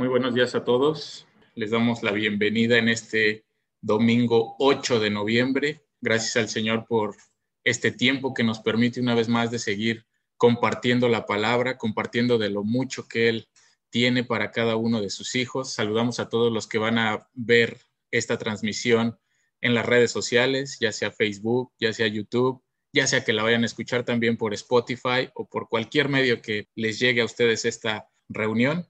Muy buenos días a todos. Les damos la bienvenida en este domingo 8 de noviembre. Gracias al Señor por este tiempo que nos permite una vez más de seguir compartiendo la palabra, compartiendo de lo mucho que Él tiene para cada uno de sus hijos. Saludamos a todos los que van a ver esta transmisión en las redes sociales, ya sea Facebook, ya sea YouTube, ya sea que la vayan a escuchar también por Spotify o por cualquier medio que les llegue a ustedes esta reunión.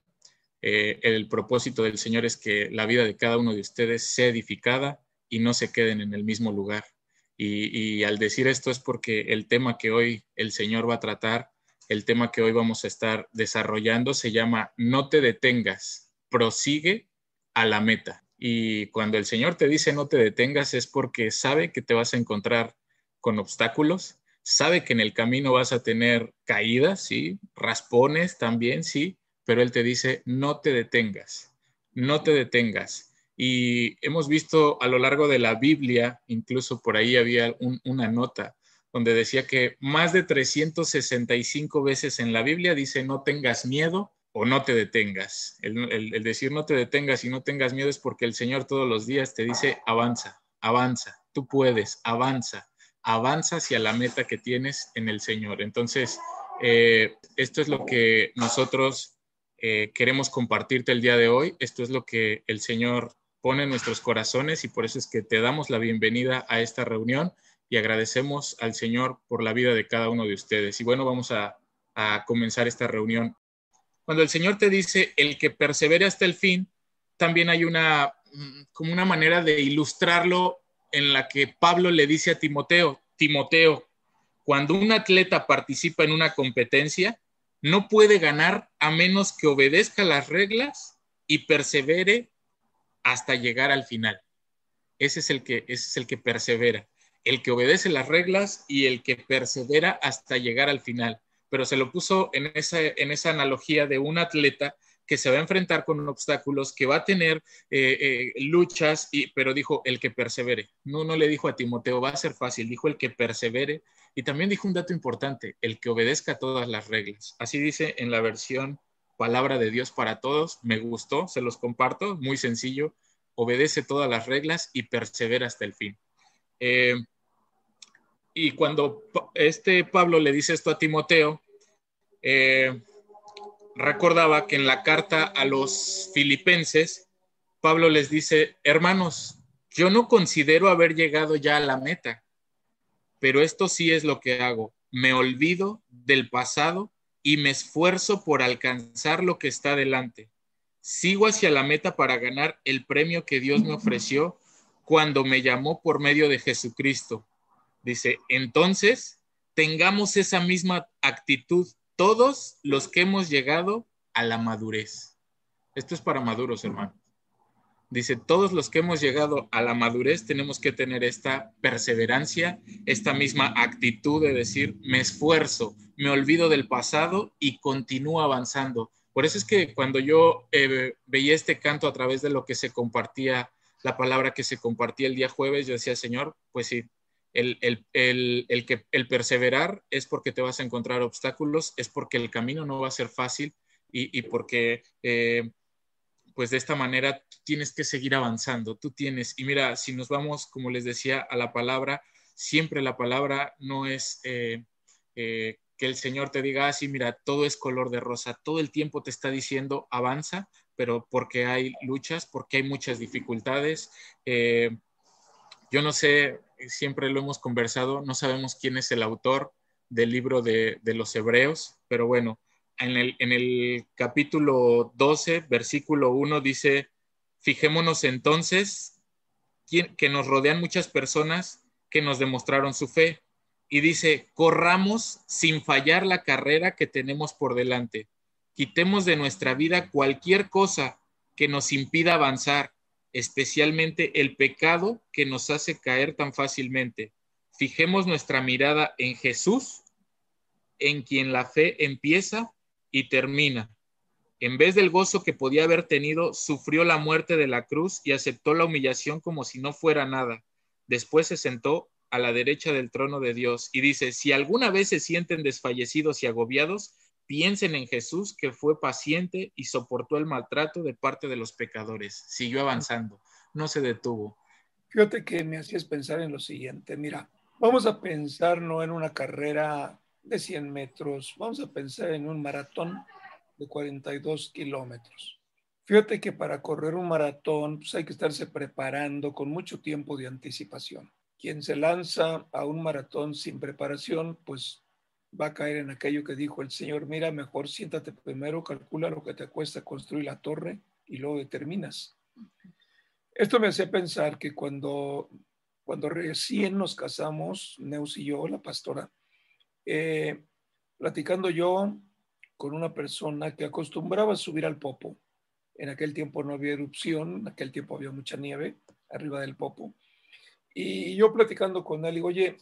Eh, el propósito del Señor es que la vida de cada uno de ustedes sea edificada y no se queden en el mismo lugar. Y, al decir esto es porque el tema que hoy el Señor va a tratar, el tema que hoy vamos a estar desarrollando se llama No te detengas, prosigue a la meta. Y cuando el Señor te dice no te detengas es porque sabe que te vas a encontrar con obstáculos, sabe que en el camino vas a tener caídas, sí, raspones también, sí, pero Él te dice, no te detengas, no te detengas. Y hemos visto a lo largo de la Biblia, incluso por ahí había una nota donde decía que más de 365 veces en la Biblia dice, no tengas miedo o no te detengas. El, decir no te detengas y no tengas miedo es porque el Señor todos los días te dice, avanza, avanza, tú puedes, avanza, avanza hacia la meta que tienes en el Señor. Entonces, eh, esto es lo que nosotros eh, queremos compartirte el día de hoy. Esto es lo que el Señor pone en nuestros corazones y por eso es que te damos la bienvenida a esta reunión y agradecemos al Señor por la vida de cada uno de ustedes. Y bueno, vamos a, comenzar esta reunión. Cuando el Señor te dice el que persevere hasta el fin, también hay una mm, como una manera de ilustrarlo en la que Pablo le dice a Timoteo, Timoteo, cuando un atleta participa en una competencia, no puede ganar a menos que obedezca las reglas y persevere hasta llegar al final. Ese es el que, es el que persevera, el que obedece las reglas y el que persevera hasta llegar al final. Pero se lo puso en esa, en esa analogía de un atleta que se va a enfrentar con obstáculos, que va a tener eh, eh, luchas, y, pero dijo el que persevere. No, no le dijo a Timoteo, va a ser fácil, dijo el que persevere. Y también dijo un dato importante, el que obedezca todas las reglas. Así dice en la versión Palabra de Dios para Todos. Me gustó, se los comparto, muy sencillo. Obedece todas las reglas y persevera hasta el fin. Eh, y cuando este Pablo le dice esto a Timoteo, eh, recordaba que en la carta a los filipenses, Pablo les dice, hermanos, yo no considero haber llegado ya a la meta, pero esto sí es lo que hago. Me olvido del pasado y me esfuerzo por alcanzar lo que está delante. Sigo hacia la meta para ganar el premio que Dios me ofreció cuando me llamó por medio de Jesucristo. Dice, entonces, tengamos esa misma actitud todos los que hemos llegado a la madurez. Esto es para maduros, hermano. Dice, todos los que hemos llegado a la madurez tenemos que tener esta perseverancia, esta misma actitud de decir, me esfuerzo, me olvido del pasado y continúo avanzando. Por eso es que cuando yo eh, veía este canto a través de lo que se compartía, la palabra que se compartía el día jueves, yo decía, Señor, pues sí, el, que, el perseverar es porque te vas a encontrar obstáculos, es porque el camino no va a ser fácil y, porque eh, pues de esta manera tienes que seguir avanzando, tú tienes, y mira, si nos vamos, como les decía, a la palabra, siempre la palabra no es eh, eh, que el Señor te diga así, ah, mira, todo es color de rosa, todo el tiempo te está diciendo avanza, pero porque hay luchas, porque hay muchas dificultades. yo no sé, siempre lo hemos conversado, no sabemos quién es el autor del libro de, los Hebreos, pero bueno, en el, capítulo 12, versículo 1 dice, fijémonos entonces que nos rodean muchas personas que nos demostraron su fe. Y dice, corramos sin fallar la carrera que tenemos por delante. Quitemos de nuestra vida cualquier cosa que nos impida avanzar especialmente el pecado que nos hace caer tan fácilmente. Fijemos nuestra mirada en Jesús, en quien la fe empieza y termina. En vez del gozo que podía haber tenido, sufrió la muerte de la cruz y aceptó la humillación como si no fuera nada. Después se sentó a la derecha del trono de Dios y dice, si alguna vez se sienten desfallecidos y agobiados, Piensen en Jesús que fue paciente y soportó el maltrato de parte de los pecadores. Siguió avanzando, no se detuvo. Fíjate que me hacías pensar en lo siguiente. Mira, vamos a pensar no en una carrera de 100 metros, vamos a pensar en un maratón de 42 kilómetros. Fíjate que para correr un maratón pues hay que estarse preparando con mucho tiempo de anticipación. Quien se lanza a un maratón sin preparación, pues va a caer en aquello que dijo el Señor, mira, mejor siéntate primero, calcula lo que te cuesta construir la torre y luego determinas. Esto me hace pensar que cuando, cuando recién nos casamos, Neus y yo, la pastora, eh, platicando yo con una persona que acostumbraba a subir al popo, en aquel tiempo no había erupción, en aquel tiempo había mucha nieve arriba del Popo. Y yo platicando con él, digo, oye,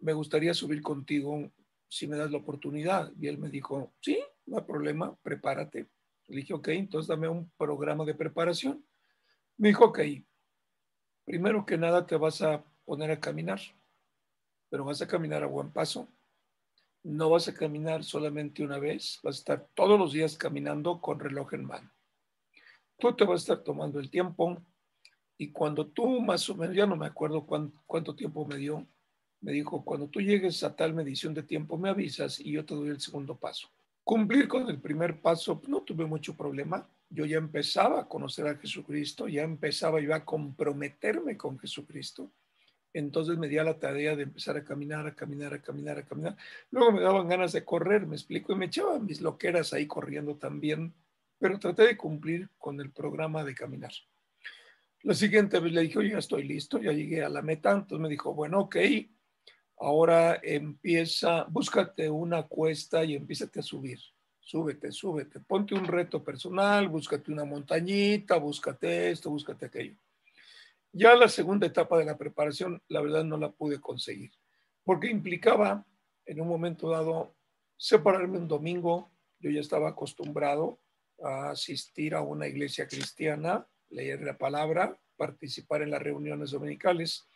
me gustaría subir contigo si me das la oportunidad. Y él me dijo, sí, no hay problema, prepárate. Le dije, ok, entonces dame un programa de preparación. Me dijo, ok, primero que nada te vas a poner a caminar, pero vas a caminar a buen paso. No vas a caminar solamente una vez, vas a estar todos los días caminando con reloj en mano tú te vas a estar tomando el tiempo y cuando tú más o menos, ya no me acuerdo cuánto, tiempo me dio, me dijo, cuando tú llegues a tal medición de tiempo me avisas y yo te doy el segundo paso. Cumplir con el primer paso no tuve mucho problema. Yo ya empezaba a conocer a Jesucristo, ya empezaba yo a comprometerme con Jesucristo. Entonces me di a la tarea de empezar a caminar, a caminar, a caminar, a caminar. Luego me daban ganas de correr, me explico, y me echaban mis loqueras ahí corriendo también pero traté de cumplir con el programa de caminar. La siguiente vez le dije, oye, ya estoy listo, ya llegué a la meta. Entonces me dijo, bueno, ok, ahora empieza, búscate una cuesta y empiezate a subir. Súbete, súbete, ponte un reto personal, búscate una montañita, búscate esto, búscate aquello. Ya la segunda etapa de la preparación, la verdad no la pude conseguir, porque implicaba en un momento dado separarme un domingo, yo ya estaba acostumbrado a asistir a una iglesia cristiana, leer la palabra, participar en las reuniones dominicales.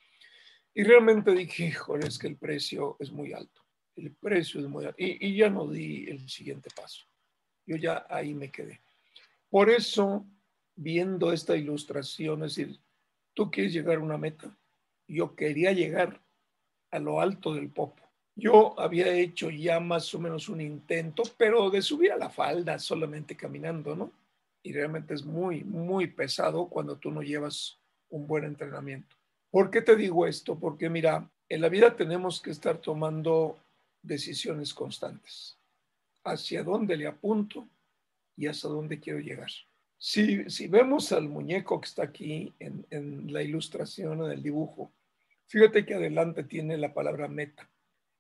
Y realmente dije, híjole, es que el precio es muy alto. El precio es muy alto. Y, y ya no di el siguiente paso. Yo ya ahí me quedé. Por eso, viendo esta ilustración, es decir, tú quieres llegar a una meta. Yo quería llegar a lo alto del popo. Yo había hecho ya más o menos un intento, pero de subir a la falda solamente caminando, ¿no? Y realmente es muy, muy pesado cuando tú no llevas un buen entrenamiento. ¿Por qué te digo esto? Porque mira, en la vida tenemos que estar tomando decisiones constantes. ¿Hacia dónde le apunto y hacia dónde quiero llegar? Si, vemos al muñeco que está aquí en, la ilustración, en el dibujo, fíjate que adelante tiene la palabra meta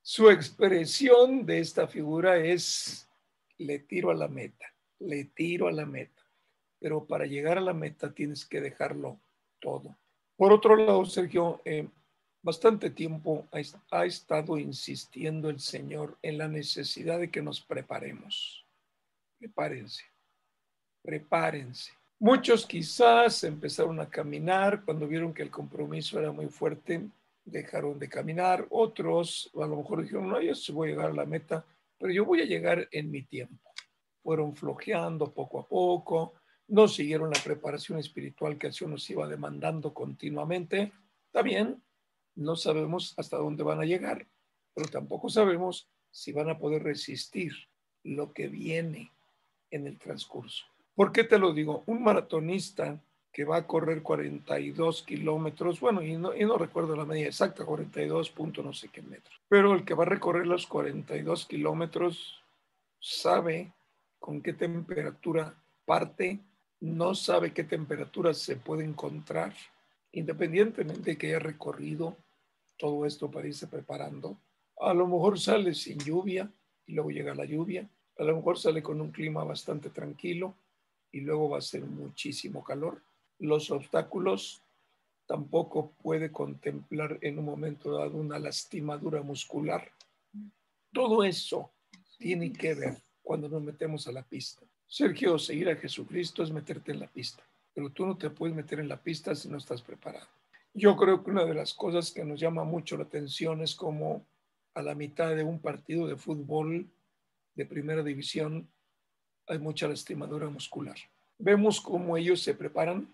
su expresión de esta figura es, le tiro a la meta, le tiro a la meta. Pero para llegar a la meta tienes que dejarlo todo. Por otro lado, Sergio, eh, bastante tiempo ha, ha estado insistiendo el Señor en la necesidad de que nos preparemos. Prepárense, prepárense. Muchos quizás empezaron a caminar cuando vieron que el compromiso era muy fuerte, dejaron de caminar, otros a lo mejor dijeron, no, yo voy a llegar a la meta, pero yo voy a llegar en mi tiempo. Fueron flojeando poco a poco, no siguieron la preparación espiritual que el nos iba demandando continuamente. Bien, no sabemos hasta dónde van a llegar, pero tampoco sabemos si van a poder resistir lo que viene en el transcurso. ¿Por qué te lo digo? Un maratonista que va a correr 42 kilómetros, bueno, y no, y no recuerdo la medida exacta, 42 punto no sé qué metros, pero el que va a recorrer los 42 kilómetros sabe con qué temperatura parte, no sabe qué temperatura se puede encontrar, independientemente de que haya recorrido todo esto para irse preparando. A lo mejor sale sin lluvia y luego llega la lluvia, a lo mejor sale con un clima bastante tranquilo y luego va a ser muchísimo calor los obstáculos, tampoco puede contemplar en un momento dado una lastimadura muscular. Todo eso tiene que ver cuando nos metemos a la pista. Sergio, seguir a Jesucristo es meterte en la pista, pero tú no te puedes meter en la pista si no estás preparado. Yo creo que una de las cosas que nos llama mucho la atención es como a la mitad de un partido de fútbol de primera división hay mucha lastimadura muscular. Vemos cómo ellos se preparan,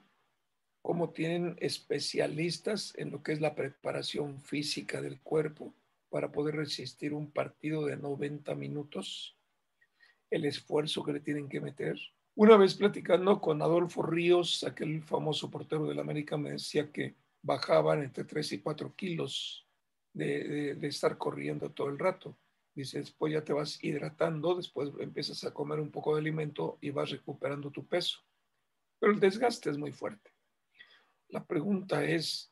cómo tienen especialistas en lo que es la preparación física del cuerpo para poder resistir un partido de 90 minutos, el esfuerzo que le tienen que meter. Una vez platicando con Adolfo Ríos, aquel famoso portero del América, me decía que bajaban entre 3 y 4 kilos de, de estar corriendo todo el rato. Dice, después ya te vas hidratando, después empiezas a comer un poco de alimento y vas recuperando tu peso. Pero el desgaste es muy fuerte. La pregunta es,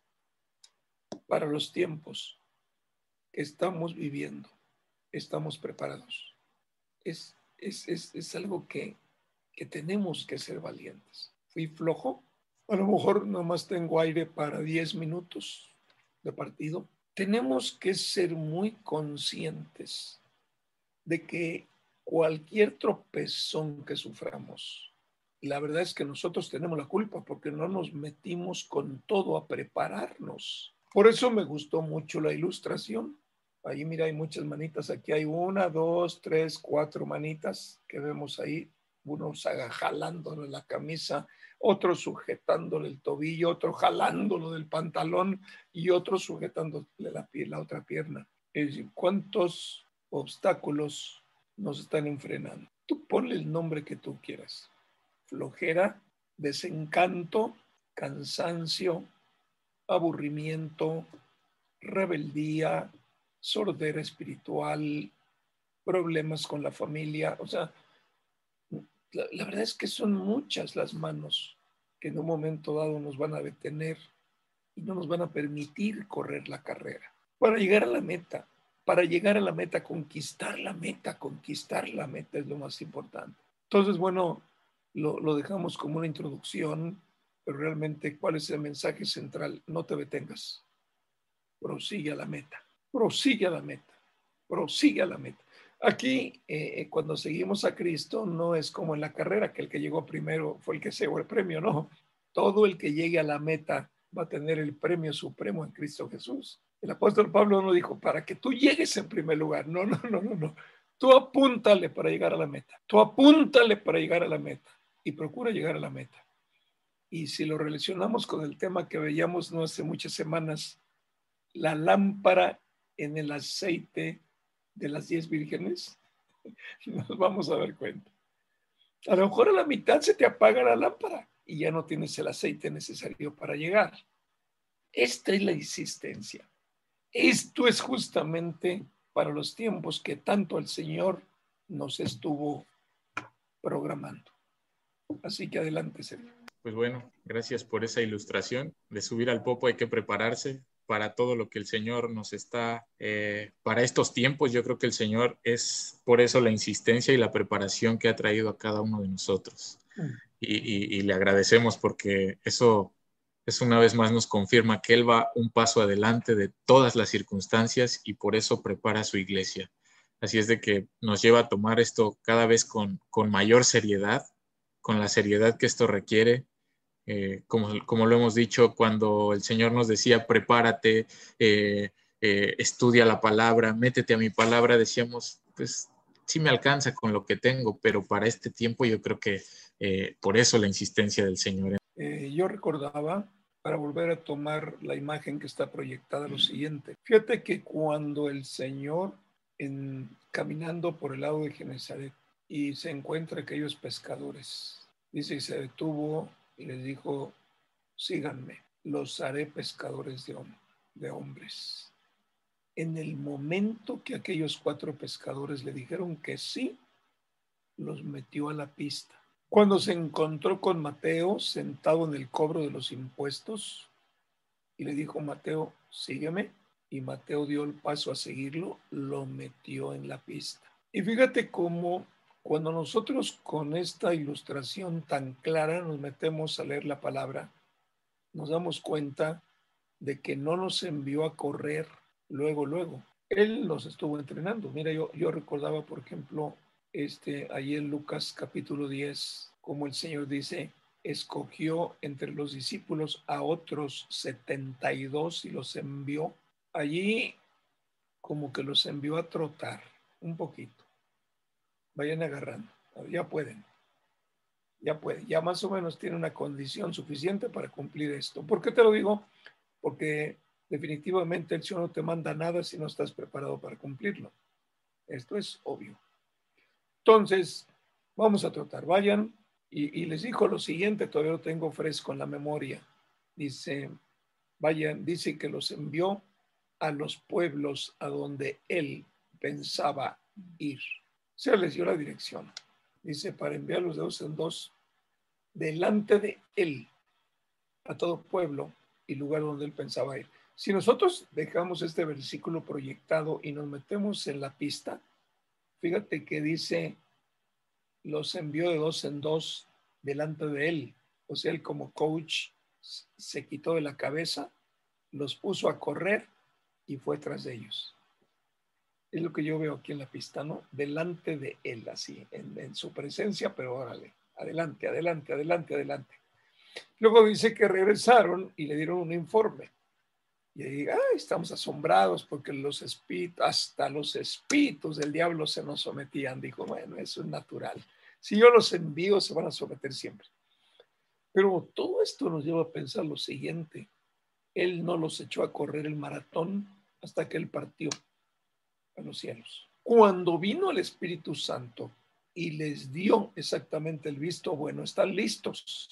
para los tiempos que estamos viviendo, ¿estamos preparados? Es, es, es, es algo que, que tenemos que ser valientes. Fui flojo, a lo mejor nomás tengo aire para 10 minutos de partido, tenemos que ser muy conscientes de que cualquier tropezón que suframos, la verdad es que nosotros tenemos la culpa porque no nos metimos con todo a prepararnos. Por eso me gustó mucho la ilustración. Ahí mira, hay muchas manitas. Aquí hay una, dos, tres, cuatro manitas que vemos ahí. Uno jalándole la camisa, otro sujetándole el tobillo, otro jalándolo del pantalón y otro sujetándole la, la otra pierna. Es decir, ¿cuántos obstáculos nos están enfrenando? Tú ponle el nombre que tú quieras. Flojera, desencanto, cansancio, aburrimiento, rebeldía, sordera espiritual, problemas con la familia. O sea, la, verdad es que son muchas las manos que en un momento dado nos van a detener y no nos van a permitir correr la carrera. Para llegar a la meta, para llegar a la meta, conquistar la meta, conquistar la meta es lo más importante. Entonces, bueno, lo, lo dejamos como una introducción, pero realmente, ¿cuál es el mensaje central? No te detengas, prosigue a la meta, prosigue a la meta, prosigue a la meta. Aquí, eh, cuando seguimos a Cristo, no es como en la carrera, que el que llegó primero fue el que se llevó el premio, no. Todo el que llegue a la meta va a tener el premio supremo en Cristo Jesús. El apóstol Pablo no dijo, para que tú llegues en primer lugar. No, no, no, no, no. Tú apúntale para llegar a la meta. Tú apúntale para llegar a la meta y procura llegar a la meta. Y si lo relacionamos con el tema que veíamos no hace muchas semanas, la lámpara en el aceite de las diez vírgenes, nos vamos a dar cuenta. A lo mejor a la mitad se te apaga la lámpara y ya no tienes el aceite necesario para llegar. Esta es la insistencia. Esto es justamente para los tiempos que tanto el Señor nos estuvo programando. Así que adelante, Sergio. Pues bueno, gracias por esa ilustración. De subir al popo hay que prepararse, para todo lo que el Señor nos está, eh, para estos tiempos, yo creo que el Señor es por eso la insistencia y la preparación que ha traído a cada uno de nosotros. Mm. Y, le agradecemos porque eso, es una vez más nos confirma que Él va un paso adelante de todas las circunstancias y por eso prepara su iglesia. Así es de que nos lleva a tomar esto cada vez con, con mayor seriedad, con la seriedad que esto requiere, eh, como, lo hemos dicho, cuando el Señor nos decía, prepárate, eh, eh, estudia la palabra, métete a mi palabra, decíamos, pues sí me alcanza con lo que tengo, pero para este tiempo yo creo que por eso la insistencia del Señor. yo recordaba, para volver a tomar la imagen que está proyectada, lo siguiente. Fíjate que cuando el Señor, en, caminando por el lado de Genezaret, y se encuentra aquellos pescadores, dice que se detuvo y les dijo, síganme, los haré pescadores de, hombres. En el momento que aquellos cuatro pescadores le dijeron que sí, los metió a la pista. Cuando se encontró con Mateo sentado en el cobro de los impuestos y le dijo, Mateo, sígueme, y Mateo dio el paso a seguirlo, lo metió en la pista. Y fíjate cómo cuando nosotros con esta ilustración tan clara nos metemos a leer la palabra, nos damos cuenta de que no nos envió a correr luego, luego. Él nos estuvo entrenando. Mira, yo, yo recordaba, por ejemplo, este, ahí en Lucas capítulo 10, como el Señor dice, escogió entre los discípulos a otros 72 y los envió. Allí como que los envió a trotar un poquito vayan agarrando, ya pueden, ya pueden, ya más o menos tienen una condición suficiente para cumplir esto. ¿Por qué te lo digo? Porque definitivamente el Señor no te manda nada si no estás preparado para cumplirlo. Esto es obvio. Entonces, vamos a tratar. Vayan y, les dijo lo siguiente, todavía lo tengo fresco en la memoria. Dice, vayan, dice que los envió a los pueblos a donde él pensaba ir. Se les dio la dirección. Dice, para enviarlos de dos en dos delante de él a todo pueblo y lugar donde él pensaba ir. Si nosotros dejamos este versículo proyectado y nos metemos en la pista, fíjate que dice, los envió de dos en dos delante de él. O sea, él como coach se quitó de la cabeza, los puso a correr y fue tras de ellos. Es lo que yo veo aquí en la pista, ¿no? Delante de él, así, en, su presencia, pero órale, adelante, adelante, adelante, adelante. Luego dice que regresaron y le dieron un informe. Y ahí, estamos asombrados porque los espíritus, hasta los espíritus del diablo se nos sometían. Dijo, bueno, eso es natural. Si yo los envío, se van a someter siempre. Pero todo esto nos lleva a pensar lo siguiente. Él no los echó a correr el maratón hasta que él partió a los cielos. Cuando vino el Espíritu Santo y les dio exactamente el visto, bueno, están listos.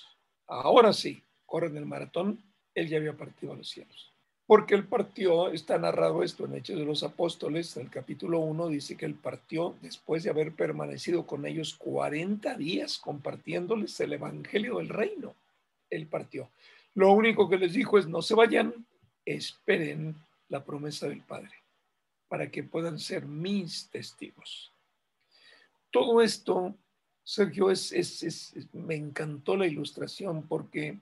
Ahora sí, corren el maratón, él ya había partido a los cielos porque él partió, está narrado esto en Hechos de los Apóstoles, en el capítulo 1 dice que él partió después de haber permanecido con ellos 40 días compartiéndoles el Evangelio del Reino. Él partió. Lo único que les dijo es no se vayan, esperen la promesa del Padre para que puedan ser mis testigos. Todo esto, Sergio, es, me encantó la ilustración porque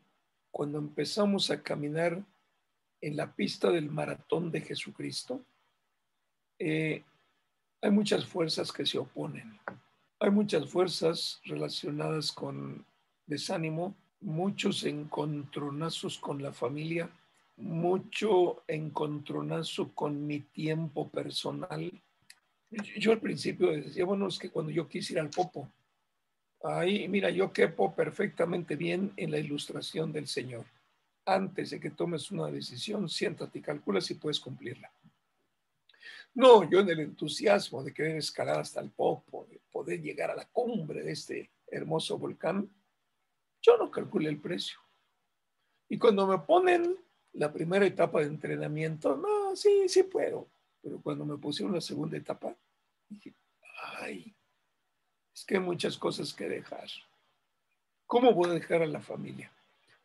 cuando empezamos a caminar en la pista del maratón de Jesucristo, eh, hay muchas fuerzas que se oponen. Hay muchas fuerzas relacionadas con desánimo, muchos encontronazos con la familia, mucho encontronazo con mi tiempo personal. Yo al principio decía, bueno, es que cuando yo quise ir al popo, ahí, mira, yo quepo perfectamente bien en la ilustración del Señor antes de que tomes una decisión, siéntate y calcula si puedes cumplirla. No, yo en el entusiasmo de querer escalar hasta el popo, de poder llegar a la cumbre de este hermoso volcán, yo no calculé el precio. Y cuando me ponen la primera etapa de entrenamiento, no, sí, sí puedo. Pero cuando me pusieron la segunda etapa, dije, ay, es que hay muchas cosas que dejar. ¿Cómo voy a dejar a la familia?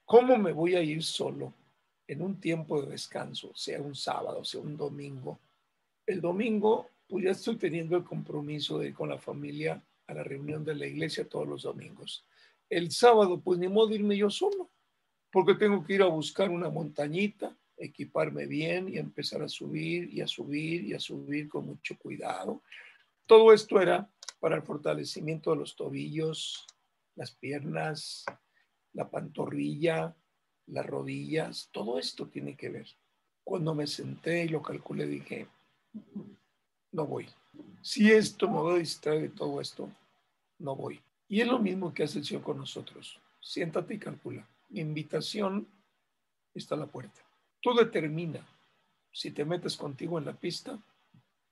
¿Cómo me voy a ir solo en un tiempo de descanso, sea un sábado, sea un domingo? El domingo, pues ya estoy teniendo el compromiso de ir con la familia a la reunión de la iglesia todos los domingos. El sábado, pues ni modo irme yo solo, porque tengo que ir a buscar una montañita, equiparme bien y empezar a subir y a subir y a subir con mucho cuidado. Todo esto era para el fortalecimiento de los tobillos, las piernas, la pantorrilla, las rodillas, todo esto tiene que ver. Cuando me senté y lo calculé, dije, no voy. Si esto me va a distraer de todo esto, no voy. Y es lo mismo que hace el Señor con nosotros. Siéntate y calcula. Invitación está la puerta. Tú determina si te metes contigo en la pista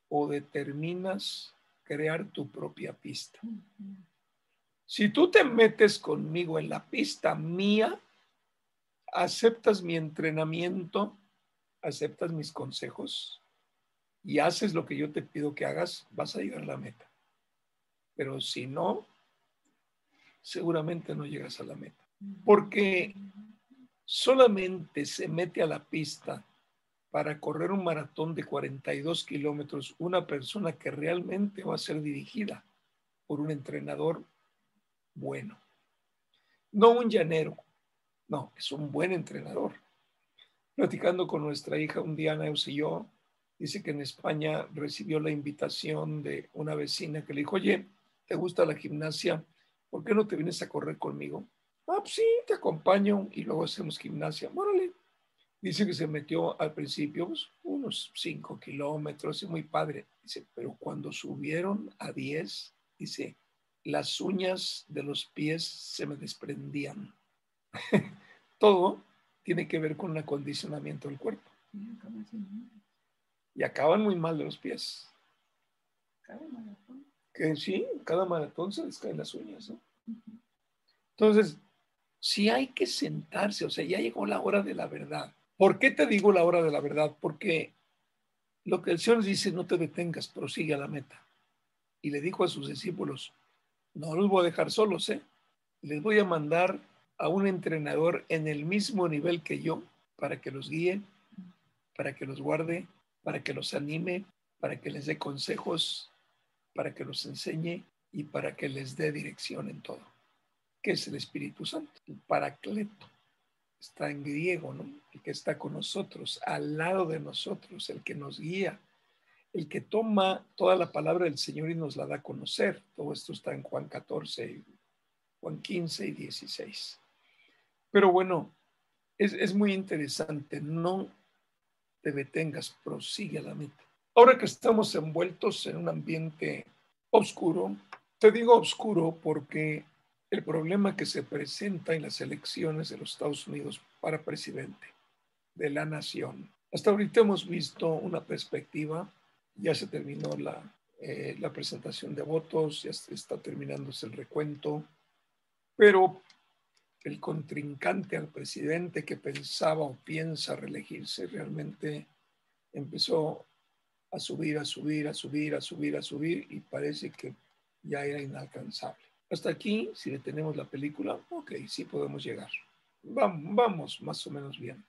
o determinas crear tu propia pista. Si tú te metes conmigo en la pista mía, aceptas mi entrenamiento, aceptas mis consejos y haces lo que yo te pido que hagas, vas a llegar a la meta. Pero si no, seguramente no llegas a la meta. Porque solamente se mete a la pista para correr un maratón de 42 kilómetros una persona que realmente va a ser dirigida por un entrenador bueno. No un llanero, no, es un buen entrenador. Platicando con nuestra hija un día, Neus y yo, dice que en España recibió la invitación de una vecina que le dijo, oye, ¿te gusta la gimnasia? ¿Por qué no te vienes a correr conmigo? Ah, pues sí, te acompaño y luego hacemos gimnasia. Órale. Dice que se metió al principio pues, unos 5 kilómetros y muy padre. Dice, pero cuando subieron a 10, dice, las uñas de los pies se me desprendían. Todo tiene que ver con el acondicionamiento del cuerpo. Y acaban muy mal de los pies. Que sí, cada maratón se les caen las uñas. Entonces, si hay que sentarse, o sea, ya llegó la hora de la verdad. ¿Por qué te digo la hora de la verdad? Porque lo que el Señor dice, no te detengas, prosigue a la meta. Y le dijo a sus discípulos, no los voy a dejar solos, ¿eh? Les voy a mandar a un entrenador en el mismo nivel que yo para que los guíe, para que los guarde, para que los anime, para que les dé consejos, para que los enseñe y para que les dé dirección en todo. ¿Qué es el Espíritu Santo? El Paracleto. Está en griego, ¿no? El que está con nosotros, al lado de nosotros, el que nos guía, el que toma toda la palabra del Señor y nos la da a conocer. Todo esto está en Juan 14, Juan 15 y 16. Pero bueno, es, es muy interesante. No te detengas, prosigue a la meta. Ahora que estamos envueltos en un ambiente oscuro, te digo oscuro porque el problema que se presenta en las elecciones de los Estados Unidos para presidente de la nación. Hasta ahorita hemos visto una perspectiva, ya se terminó la, eh, presentación de votos, ya está terminándose el recuento, pero el contrincante al presidente que pensaba o piensa reelegirse realmente empezó a subir, a subir, a subir, a subir, a subir y parece que ya era inalcanzable. Hasta aquí, si detenemos la película, ok, sí podemos llegar. Vamos, vamos más o menos bien.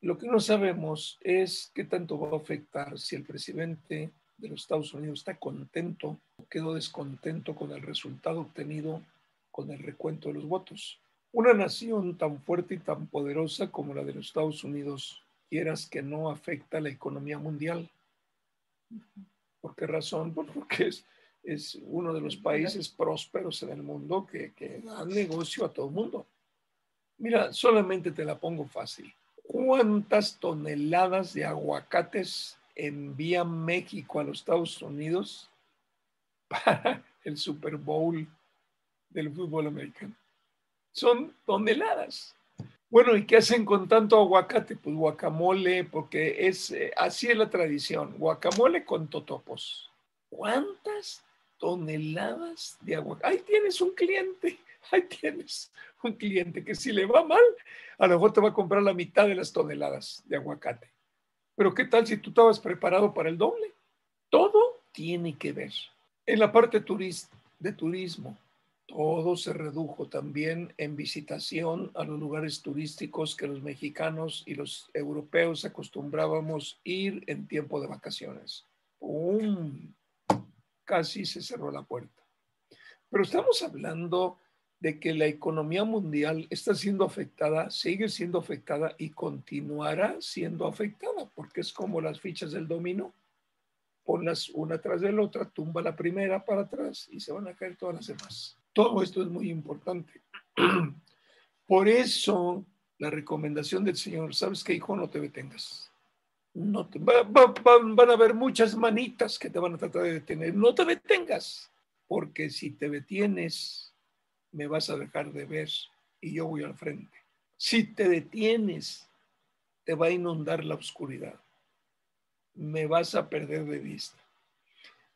Lo que no sabemos es qué tanto va a afectar si el presidente de los Estados Unidos está contento o quedó descontento con el resultado obtenido con el recuento de los votos. Una nación tan fuerte y tan poderosa como la de los Estados Unidos, quieras que no afecta la economía mundial. ¿Por qué razón? Pues porque es, es uno de los países prósperos en el mundo que, que da negocio a todo el mundo. Mira, solamente te la pongo fácil. ¿Cuántas toneladas de aguacates envía México a los Estados Unidos para el Super Bowl del fútbol americano? Son toneladas. Bueno, ¿y qué hacen con tanto aguacate? Pues guacamole, porque es eh, así es la tradición, guacamole con totopos. ¿Cuántas toneladas de aguacate? Ahí tienes un cliente, ahí tienes un cliente que si le va mal, a lo mejor te va a comprar la mitad de las toneladas de aguacate. Pero ¿qué tal si tú estabas preparado para el doble? Todo tiene que ver. En la parte de turismo, todo se redujo también en visitación a los lugares turísticos que los mexicanos y los europeos acostumbrábamos ir en tiempo de vacaciones. ¡Pum! Casi se cerró la puerta. Pero estamos hablando de que la economía mundial está siendo afectada, sigue siendo afectada y continuará siendo afectada, porque es como las fichas del dominó. Ponlas una tras de la otra, tumba la primera para atrás y se van a caer todas las demás. Todo esto es muy importante. Por eso la recomendación del Señor, ¿sabes qué, hijo? No te detengas. No te, van a haber muchas manitas que te van a tratar de detener. No te detengas, porque si te detienes, me vas a dejar de ver y yo voy al frente. Si te detienes, te va a inundar la oscuridad. Me vas a perder de vista.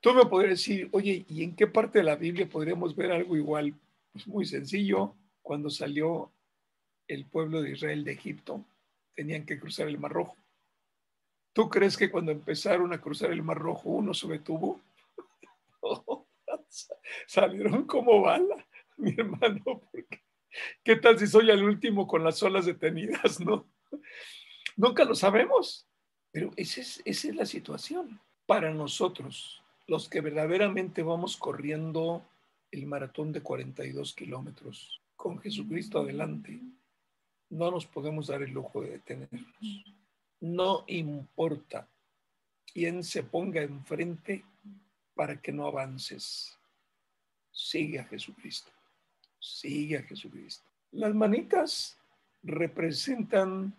Tú me podrías decir, oye, ¿y en qué parte de la Biblia podríamos ver algo igual? Pues muy sencillo, cuando salió el pueblo de Israel de Egipto, tenían que cruzar el Mar Rojo. ¿Tú crees que cuando empezaron a cruzar el Mar Rojo uno se detuvo? Salieron como bala, mi hermano, porque ¿qué tal si soy el último con las olas detenidas, no? Nunca lo sabemos, pero es, esa es la situación para nosotros los que verdaderamente vamos corriendo el maratón de 42 kilómetros con Jesucristo adelante, no nos podemos dar el lujo de detenernos. No importa quién se ponga enfrente para que no avances. Sigue a Jesucristo. Sigue a Jesucristo. Las manitas representan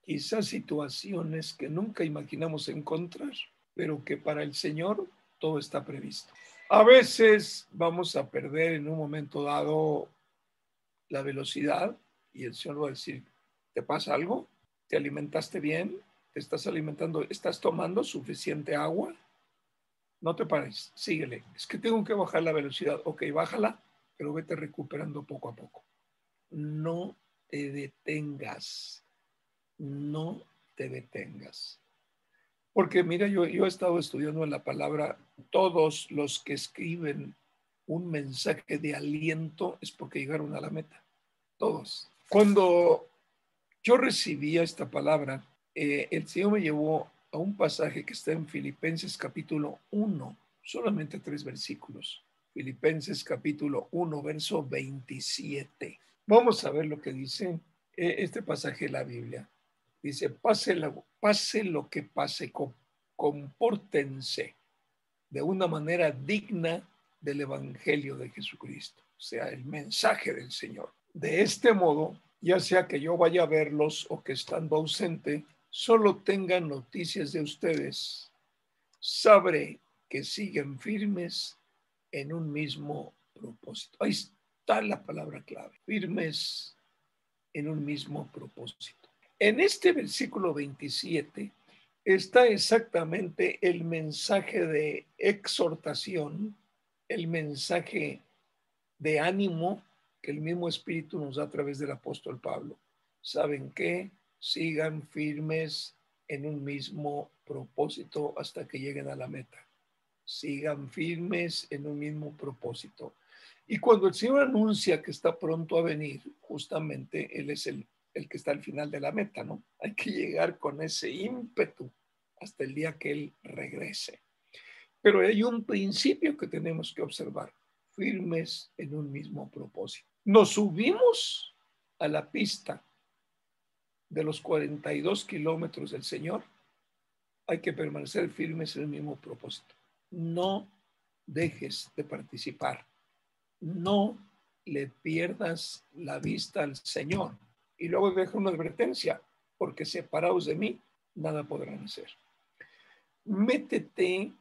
quizás situaciones que nunca imaginamos encontrar, pero que para el Señor todo está previsto. A veces vamos a perder en un momento dado la velocidad y el Señor va a decir, ¿te pasa algo? ¿Te alimentaste bien? ¿Te estás alimentando? ¿Estás tomando suficiente agua? No te pares, síguele. Es que tengo que bajar la velocidad. Ok, bájala, pero vete recuperando poco a poco. No te detengas. No te detengas. Porque mira, yo, yo he estado estudiando en la palabra, todos los que escriben un mensaje de aliento es porque llegaron a la meta. Todos. Cuando yo recibía esta palabra, eh, el Señor me llevó a un pasaje que está en Filipenses capítulo 1, solamente tres versículos. Filipenses capítulo 1, verso 27. Vamos a ver lo que dice eh, este pasaje de la Biblia. Dice, pase lo, que pase, compórtense de una manera digna del Evangelio de Jesucristo, o sea, el mensaje del Señor. De este modo, ya sea que yo vaya a verlos o que estando ausente, solo tengan noticias de ustedes. Sabré que siguen firmes en un mismo propósito. Ahí está la palabra clave, firmes en un mismo propósito. En este versículo 27 está exactamente el mensaje de exhortación, el mensaje de ánimo que el mismo Espíritu nos da a través del apóstol Pablo. ¿Saben qué? Sigan firmes en un mismo propósito hasta que lleguen a la meta. Sigan firmes en un mismo propósito. Y cuando el Señor anuncia que está pronto a venir, justamente Él es el el que está al final de la meta, ¿no? Hay que llegar con ese ímpetu hasta el día que Él regrese. Pero hay un principio que tenemos que observar, firmes en un mismo propósito. Nos subimos a la pista de los 42 kilómetros del Señor, hay que permanecer firmes en el mismo propósito. No dejes de participar. No le pierdas la vista al Señor y luego deja una advertencia, porque separados de mí, nada podrán hacer. Métete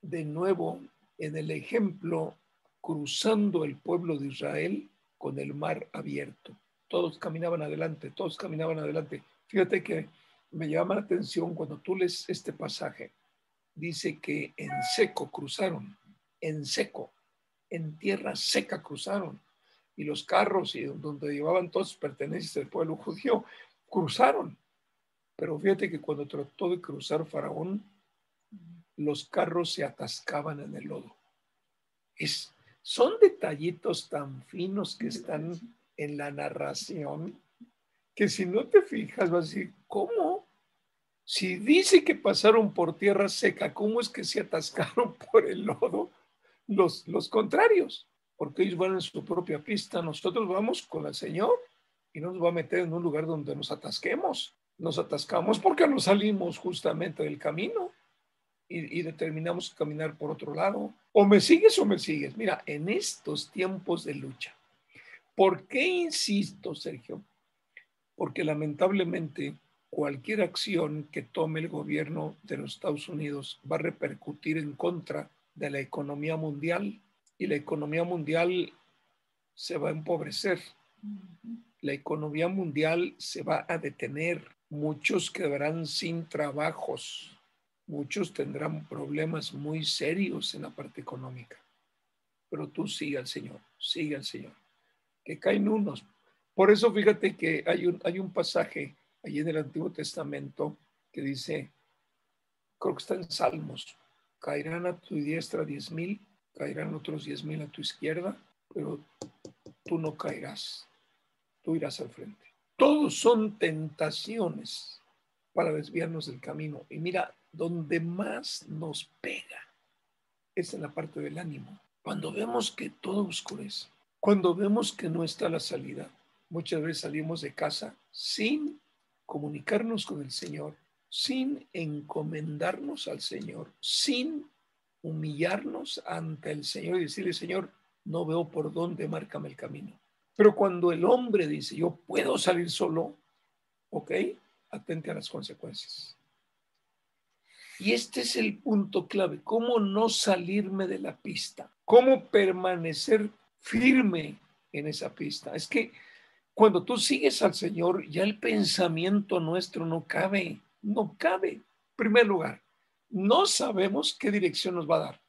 de nuevo en el ejemplo cruzando el pueblo de Israel con el mar abierto. Todos caminaban adelante, todos caminaban adelante. Fíjate que me llama la atención cuando tú lees este pasaje. Dice que en seco cruzaron, en seco, en tierra seca cruzaron y los carros y donde llevaban todos sus pertenencias del pueblo judío, cruzaron. Pero fíjate que cuando trató de cruzar Faraón, los carros se atascaban en el lodo. Es, son detallitos tan finos que están en la narración que si no te fijas vas a decir, ¿cómo? Si dice que pasaron por tierra seca, ¿cómo es que se atascaron por el lodo los, los contrarios? porque ellos van en su propia pista, nosotros vamos con el Señor y nos va a meter en un lugar donde nos atasquemos. Nos atascamos porque nos salimos justamente del camino y, y determinamos caminar por otro lado. O me sigues o me sigues. Mira, en estos tiempos de lucha, ¿por qué insisto, Sergio? Porque lamentablemente cualquier acción que tome el gobierno de los Estados Unidos va a repercutir en contra de la economía mundial y la economía mundial se va a empobrecer. La economía mundial se va a detener. Muchos quedarán sin trabajos. Muchos tendrán problemas muy serios en la parte económica. Pero tú sigue al Señor, sigue al Señor. Que caen unos. Por eso fíjate que hay un, hay un pasaje allí en el Antiguo Testamento que dice, creo que está en Salmos, caerán a tu diestra diez mil caerán otros diez mil a tu izquierda, pero tú no caerás, tú irás al frente. Todos son tentaciones para desviarnos del camino. Y mira, donde más nos pega es en la parte del ánimo. Cuando vemos que todo oscurece, cuando vemos que no está la salida, muchas veces salimos de casa sin comunicarnos con el Señor, sin encomendarnos al Señor, sin humillarnos ante el Señor y decirle, Señor, no veo por dónde márcame el camino. Pero cuando el hombre dice, yo puedo salir solo, ok, atente a las consecuencias. Y este es el punto clave, cómo no salirme de la pista, cómo permanecer firme en esa pista. Es que cuando tú sigues al Señor, ya el pensamiento nuestro no cabe, no cabe. En primer lugar, no sabemos qué dirección nos va a dar.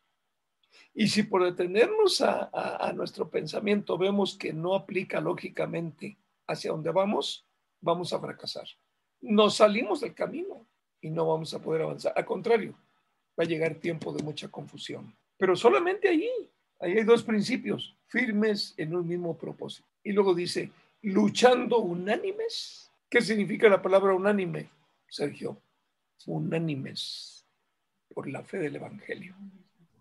Y si por detenernos a, a, nuestro pensamiento vemos que no aplica lógicamente hacia donde vamos, vamos a fracasar. Nos salimos del camino y no vamos a poder avanzar. Al contrario, va a llegar tiempo de mucha confusión. Pero solamente allí, ahí hay dos principios, firmes en un mismo propósito. Y luego dice, luchando unánimes. ¿Qué significa la palabra unánime, Sergio? Unánimes por la fe del Evangelio.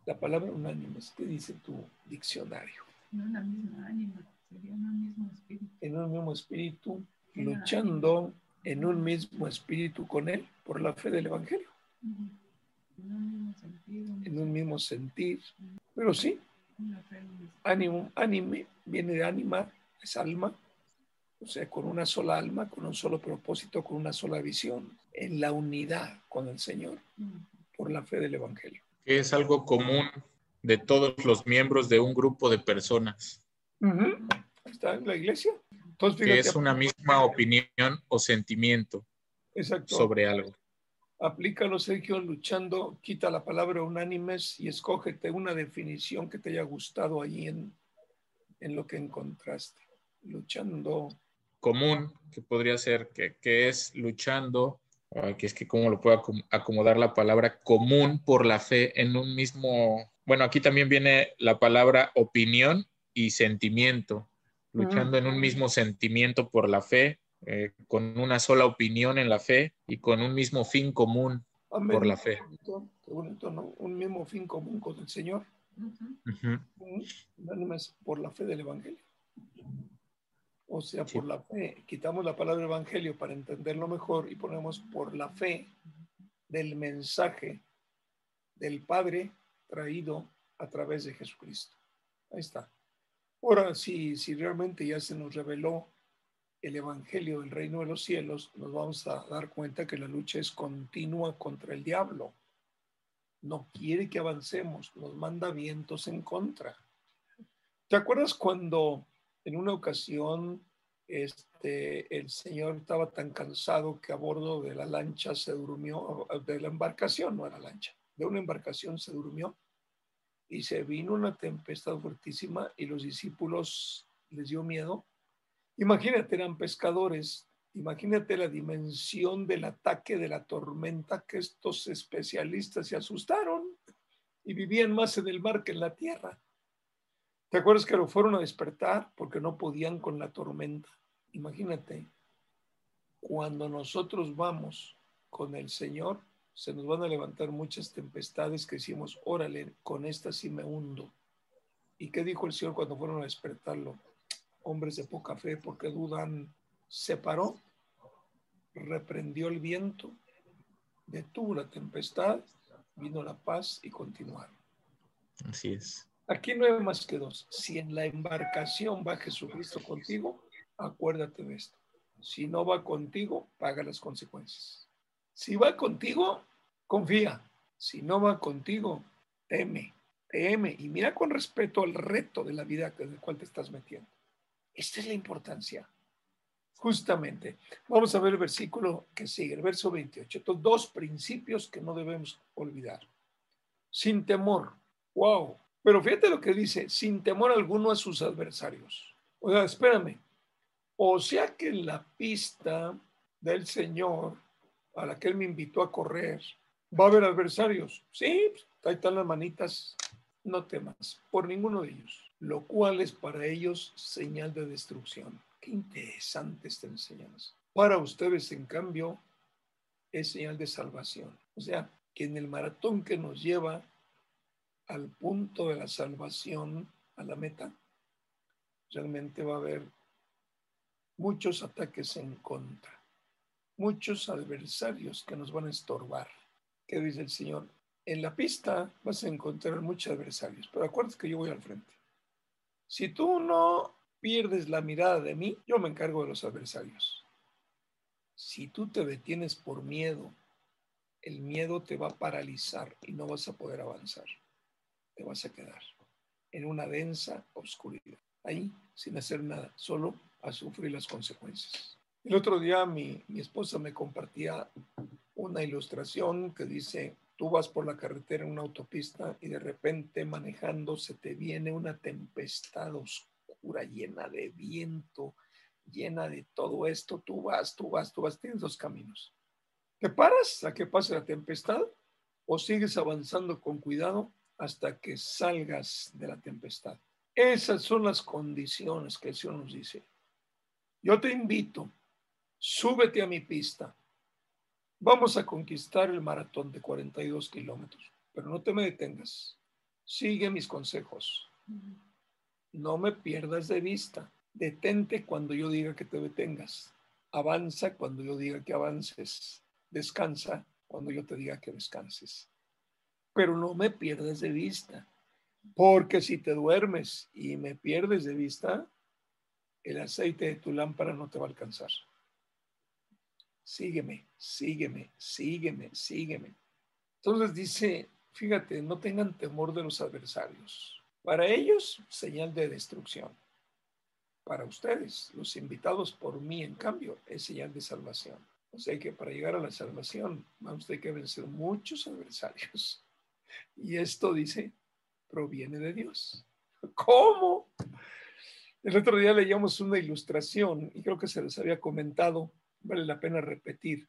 La palabra unánimes, ¿qué dice tu diccionario? En una misma ánima, sería en un mismo espíritu. En un mismo espíritu, luchando en un mismo espíritu con Él por la fe del Evangelio. En un mismo sentido. En un mismo sentir. Pero sí, ánimo, anime, viene de ánima, es alma, o sea, con una sola alma, con un solo propósito, con una sola visión, en la unidad con el Señor, por la fe del Evangelio. es algo común de todos los miembros de un grupo de personas. Está en la iglesia. Entonces, que es una misma opinión o sentimiento sobre algo. Aplícalo, Sergio, luchando, quita la palabra unánimes y escógete una definición que te haya gustado allí en, en lo que encontraste. Luchando común, que podría ser, que, que es luchando, que es que cómo lo puedo acomodar la palabra común por la fe en un mismo, bueno, aquí también viene la palabra opinión y sentimiento, luchando en un mismo sentimiento por la fe, eh, con una sola opinión en la fe y con un mismo fin común por la fe. Qué bonito, ¿no? Un mismo fin común con el Señor. Por la fe del Evangelio. O sea, por la fe. Quitamos la palabra evangelio para entenderlo mejor y ponemos por la fe del mensaje del Padre traído a través de Jesucristo. Ahí está. Ahora, si, realmente ya se nos reveló el Evangelio del Reino de los Cielos, nos vamos a dar cuenta que la lucha es continua contra el diablo. No quiere que avancemos, nos manda vientos en contra. ¿Te acuerdas cuando en una ocasión este, el señor estaba tan cansado que a bordo de la lancha se durmió, de la embarcación, no era lancha, de una embarcación se durmió y se vino una tempestad fuertísima y los discípulos les dio miedo. Imagínate, eran pescadores, imagínate la dimensión del ataque de la tormenta que estos especialistas se asustaron y vivían más en el mar que en la tierra. ¿Te acuerdas que lo fueron a despertar porque no podían con la tormenta? Imagínate, cuando nosotros vamos con el Señor, se nos van a levantar muchas tempestades que decimos, órale, con esta sí me hundo. ¿Y qué dijo el Señor cuando fueron a despertarlo? Hombres de poca fe, porque dudan, se paró, reprendió el viento, detuvo la tempestad, vino la paz y continuaron. Así es. Aquí no hay más que dos. Si en la embarcación va Jesucristo contigo, acuérdate de esto. Si no va contigo, paga las consecuencias. Si va contigo, confía. Si no va contigo, teme, teme y mira con respeto al reto de la vida en el cual te estás metiendo. Esta es la importancia. Justamente, vamos a ver el versículo que sigue, el verso 28. Estos dos principios que no debemos olvidar. Sin temor. Wow, pero fíjate lo que dice, sin temor alguno a sus adversarios. O sea, espérame. O sea que la pista del Señor a la que Él me invitó a correr, va a haber adversarios. Sí, pues, ahí están las manitas. No temas por ninguno de ellos, lo cual es para ellos señal de destrucción. Qué interesante esta enseñanza. Para ustedes, en cambio, es señal de salvación. O sea, que en el maratón que nos lleva al punto de la salvación, a la meta, realmente va a haber muchos ataques en contra, muchos adversarios que nos van a estorbar. ¿Qué dice el Señor? En la pista vas a encontrar muchos adversarios, pero acuérdate que yo voy al frente. Si tú no pierdes la mirada de mí, yo me encargo de los adversarios. Si tú te detienes por miedo el miedo te va a paralizar y no vas a poder avanzar. Te vas a quedar en una densa oscuridad, ahí sin hacer nada, solo a sufrir las consecuencias. El otro día mi, mi esposa me compartía una ilustración que dice, tú vas por la carretera en una autopista y de repente manejando se te viene una tempestad oscura llena de viento, llena de todo esto, tú vas, tú vas, tú vas, tienes dos caminos. ¿Te paras a que pase la tempestad o sigues avanzando con cuidado hasta que salgas de la tempestad? Esas son las condiciones que el Señor nos dice. Yo te invito, súbete a mi pista. Vamos a conquistar el maratón de 42 kilómetros, pero no te me detengas. Sigue mis consejos. No me pierdas de vista. Detente cuando yo diga que te detengas. Avanza cuando yo diga que avances. Descansa cuando yo te diga que descanses. Pero no me pierdas de vista. Porque si te duermes y me pierdes de vista, el aceite de tu lámpara no te va a alcanzar. Sígueme, sígueme, sígueme, sígueme. Entonces dice, fíjate, no tengan temor de los adversarios. Para ellos, señal de destrucción. Para ustedes, los invitados por mí, en cambio, es señal de salvación. O sea que para llegar a la salvación, vamos a tener que vencer muchos adversarios. Y esto dice, proviene de Dios. ¿Cómo? El otro día leíamos una ilustración y creo que se les había comentado, vale la pena repetir.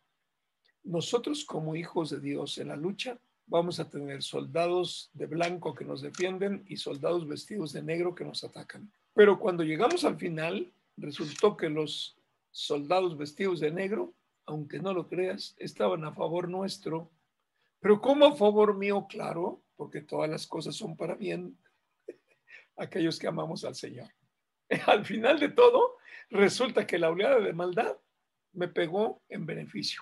Nosotros como hijos de Dios en la lucha vamos a tener soldados de blanco que nos defienden y soldados vestidos de negro que nos atacan. Pero cuando llegamos al final, resultó que los soldados vestidos de negro, aunque no lo creas, estaban a favor nuestro. Pero ¿cómo a favor mío? Claro, porque todas las cosas son para bien aquellos que amamos al Señor. Al final de todo, resulta que la oleada de maldad me pegó en beneficio.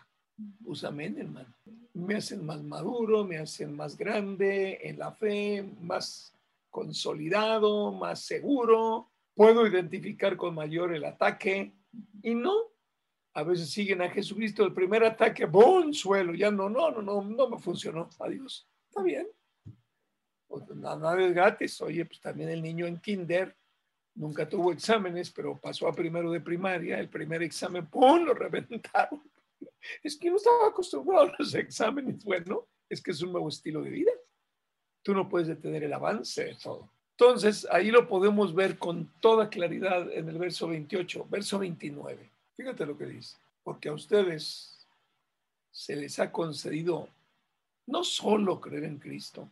Pues amén, hermano. Me hacen más maduro, me hacen más grande en la fe, más consolidado, más seguro. Puedo identificar con mayor el ataque y no. A veces siguen a Jesucristo el primer ataque, ¡bum! Suelo. Ya no, no, no, no, no me funcionó. Adiós. Está bien. Pues nada es gratis. Oye, pues también el niño en kinder nunca tuvo exámenes, pero pasó a primero de primaria. El primer examen, ¡pum! Lo reventaron. Es que no estaba acostumbrado a los exámenes. Bueno, es que es un nuevo estilo de vida. Tú no puedes detener el avance de todo. Entonces, ahí lo podemos ver con toda claridad en el verso 28, verso 29. Fíjate lo que dice. Porque a ustedes se les ha concedido no solo creer en Cristo,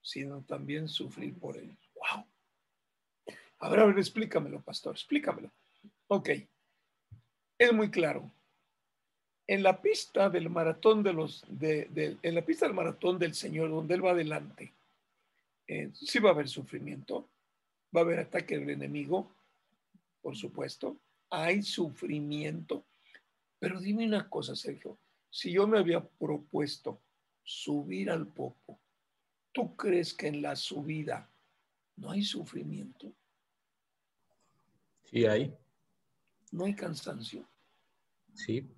sino también sufrir por él. ¡Wow! A ver, a ver, explícamelo, pastor, explícamelo. Ok, es muy claro en la pista del maratón de los, de, en la pista del maratón del Señor, donde Él va adelante, eh, sí va a haber sufrimiento, va a haber ataque del enemigo, por supuesto, hay sufrimiento, pero dime una cosa, Sergio, si yo me había propuesto subir al popo, ¿tú crees que en la subida no hay sufrimiento? Sí, hay. No hay cansancio. Sí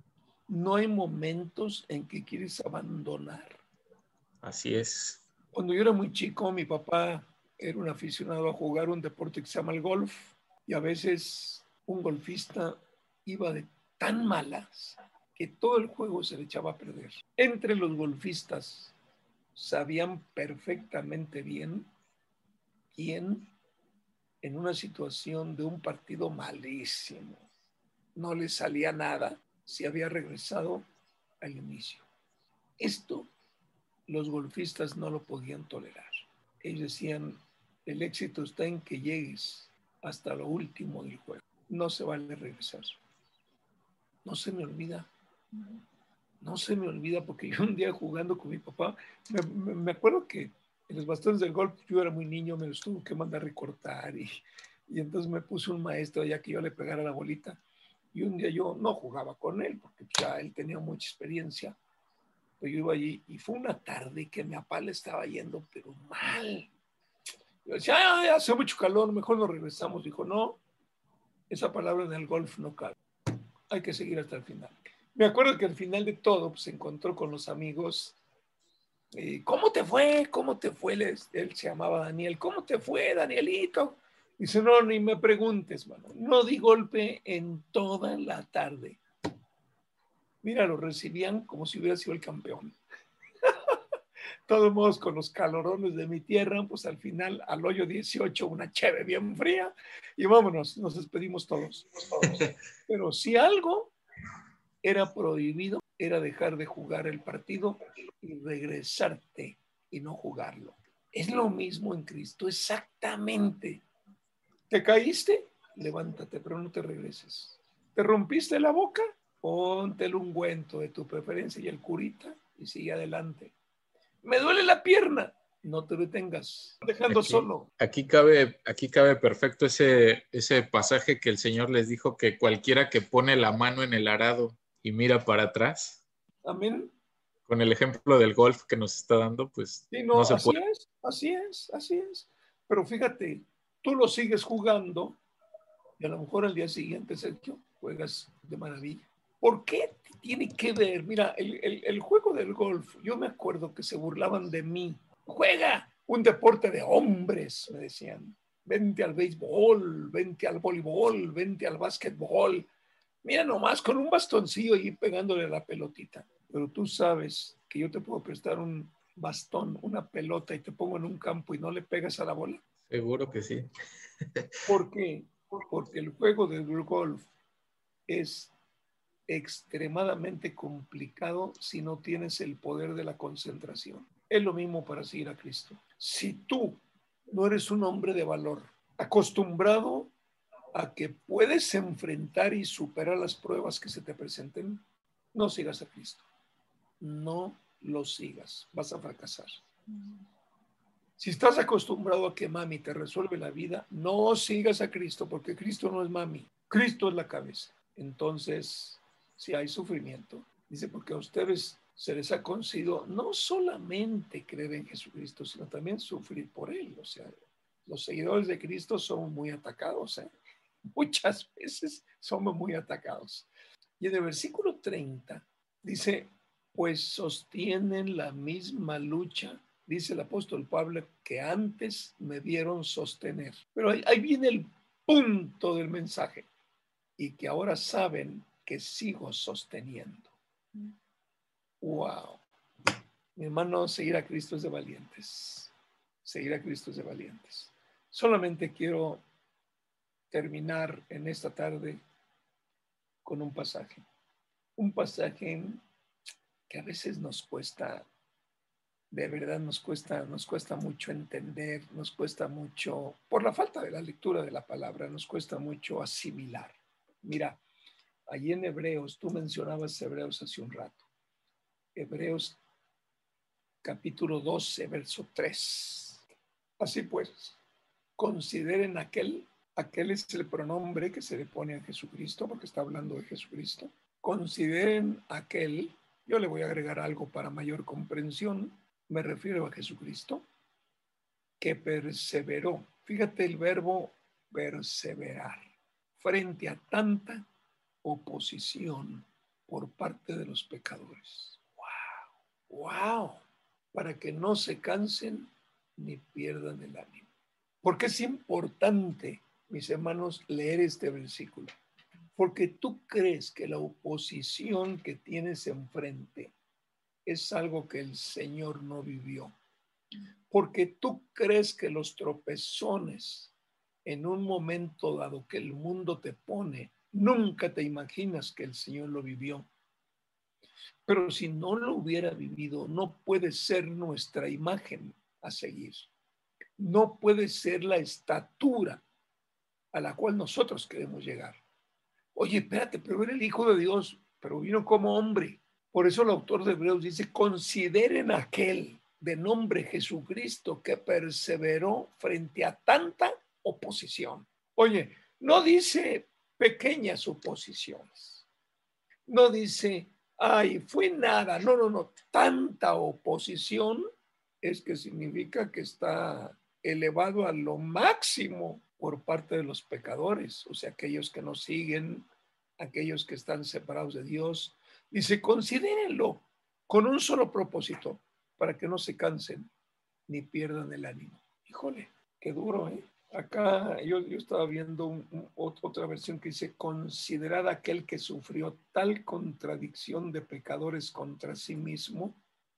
no hay momentos en que quieres abandonar. Así es. Cuando yo era muy chico, mi papá era un aficionado a jugar un deporte que se llama el golf y a veces un golfista iba de tan malas que todo el juego se le echaba a perder. Entre los golfistas sabían perfectamente bien quién en una situación de un partido malísimo no le salía nada si había regresado al inicio. Esto los golfistas no lo podían tolerar. Ellos decían, el éxito está en que llegues hasta lo último del juego. No se vale regresar. No se me olvida. No se me olvida porque yo un día jugando con mi papá, me, acuerdo que en los bastones del golf yo era muy niño, me los tuvo que mandar recortar y, y entonces me puso un maestro ya que yo le pegara la bolita y un día yo no jugaba con él, porque ya él tenía mucha experiencia. Pero yo iba allí y fue una tarde que mi papá le estaba yendo, pero mal. Yo decía, hace mucho calor, mejor nos regresamos. Dijo, no, esa palabra en el golf no cabe. Hay que seguir hasta el final. Me acuerdo que al final de todo pues, se encontró con los amigos ¿cómo te fue? ¿Cómo te fue? Él, él se llamaba Daniel. ¿Cómo te fue, Danielito? Dice, no, ni me preguntes, mano. No di golpe en toda la tarde. Mira, lo recibían como si hubiera sido el campeón. Todos modos, con los calorones de mi tierra, pues al final, al hoyo 18, una cheve bien fría y vámonos, nos despedimos todos. Pero si algo era prohibido, era dejar de jugar el partido y regresarte y no jugarlo. Es lo mismo en Cristo, exactamente. ¿Te caíste? Levántate, pero no te regreses. ¿Te rompiste la boca? Ponte el ungüento de tu preferencia y el curita y sigue adelante. Me duele la pierna. No te detengas, dejando Aquí- solo. Aquí cabe, aquí cabe perfecto ese, ese pasaje que el Señor les dijo que cualquiera que pone la mano en el arado y mira para atrás, Amén. con el ejemplo del golf que nos está dando, pues Sí, no, no se así puede. es, así es, así es. Pero fíjate, tú lo sigues jugando y a lo mejor al día siguiente, Sergio, juegas de maravilla. ¿Por qué tiene que ver? Mira, el, el- el juego del golf, yo me acuerdo que se burlaban de mí. Juega un deporte de hombres, me decían. Vente al béisbol, vente al voleibol, vente al básquetbol. Mira nomás, con un bastoncillo ahí pegándole la pelotita. Pero tú sabes que yo te puedo prestar un bastón, una pelota y te pongo en un campo y no le pegas a la bola. Seguro que sí. ¿Por qué? Porque el juego del golf es extremadamente complicado si no tienes el poder de la concentración. Es lo mismo para seguir a Cristo. Si tú no eres un hombre de valor, acostumbrado a que puedes enfrentar y superar las pruebas que se te presenten, no sigas a Cristo. No lo sigas. Vas a fracasar. Si estás acostumbrado a que mami te resuelve la vida, no sigas a Cristo, porque Cristo no es mami, Cristo es la cabeza. Entonces, si hay sufrimiento, dice, porque a ustedes se les ha concedido no solamente creer en Jesucristo, sino también sufrir por Él. O sea, los seguidores de Cristo son muy atacados, ¿eh? muchas veces somos muy atacados. Y en el versículo 30 dice, pues sostienen la misma lucha dice el apóstol Pablo, que antes me vieron sostener. Pero ahí, ahí, viene el punto del mensaje y que ahora saben que sigo sosteniendo. Wow. Mi hermano, seguir a Cristo es de valientes. Seguir a Cristo es de valientes. Solamente quiero terminar en esta tarde con un pasaje. Un pasaje que a veces nos cuesta de verdad nos cuesta, nos cuesta mucho entender, nos cuesta mucho, por la falta de la lectura de la palabra, nos cuesta mucho asimilar. Mira, allí en Hebreos, tú mencionabas Hebreos hace un rato. Hebreos capítulo 12, verso 3. Así pues, consideren aquel, aquel es el pronombre que se le pone a Jesucristo, porque está hablando de Jesucristo. Consideren aquel, yo le voy a agregar algo para mayor comprensión, me refiero a Jesucristo, que perseveró. Fíjate el verbo perseverar frente a tanta oposición por parte de los pecadores. ¡Wow! ¡Wow! Para que no se cansen ni pierdan el ánimo. Porque es importante, mis hermanos, leer este versículo. Porque tú crees que la oposición que tienes enfrente es algo que el Señor no vivió. Porque tú crees que los tropezones en un momento dado que el mundo te pone, nunca te imaginas que el Señor lo vivió. Pero si no lo hubiera vivido, no puede ser nuestra imagen a seguir. No puede ser la estatura a la cual nosotros queremos llegar. Oye, espérate, pero era el Hijo de Dios, pero vino como hombre. Por eso el autor de Hebreos dice, consideren aquel de nombre Jesucristo que perseveró frente a tanta oposición. Oye, no dice pequeñas oposiciones. No dice, ay, fue nada. No, no, no. Tanta oposición es que significa que está elevado a lo máximo por parte de los pecadores, o sea, aquellos que no siguen, aquellos que están separados de Dios, Dice, considérenlo con un solo propósito, para que no se cansen ni pierdan el ánimo. Híjole, qué duro, ¿eh? Acá yo, yo estaba viendo otra versión que dice, considerad aquel que sufrió tal contradicción de pecadores contra sí mismo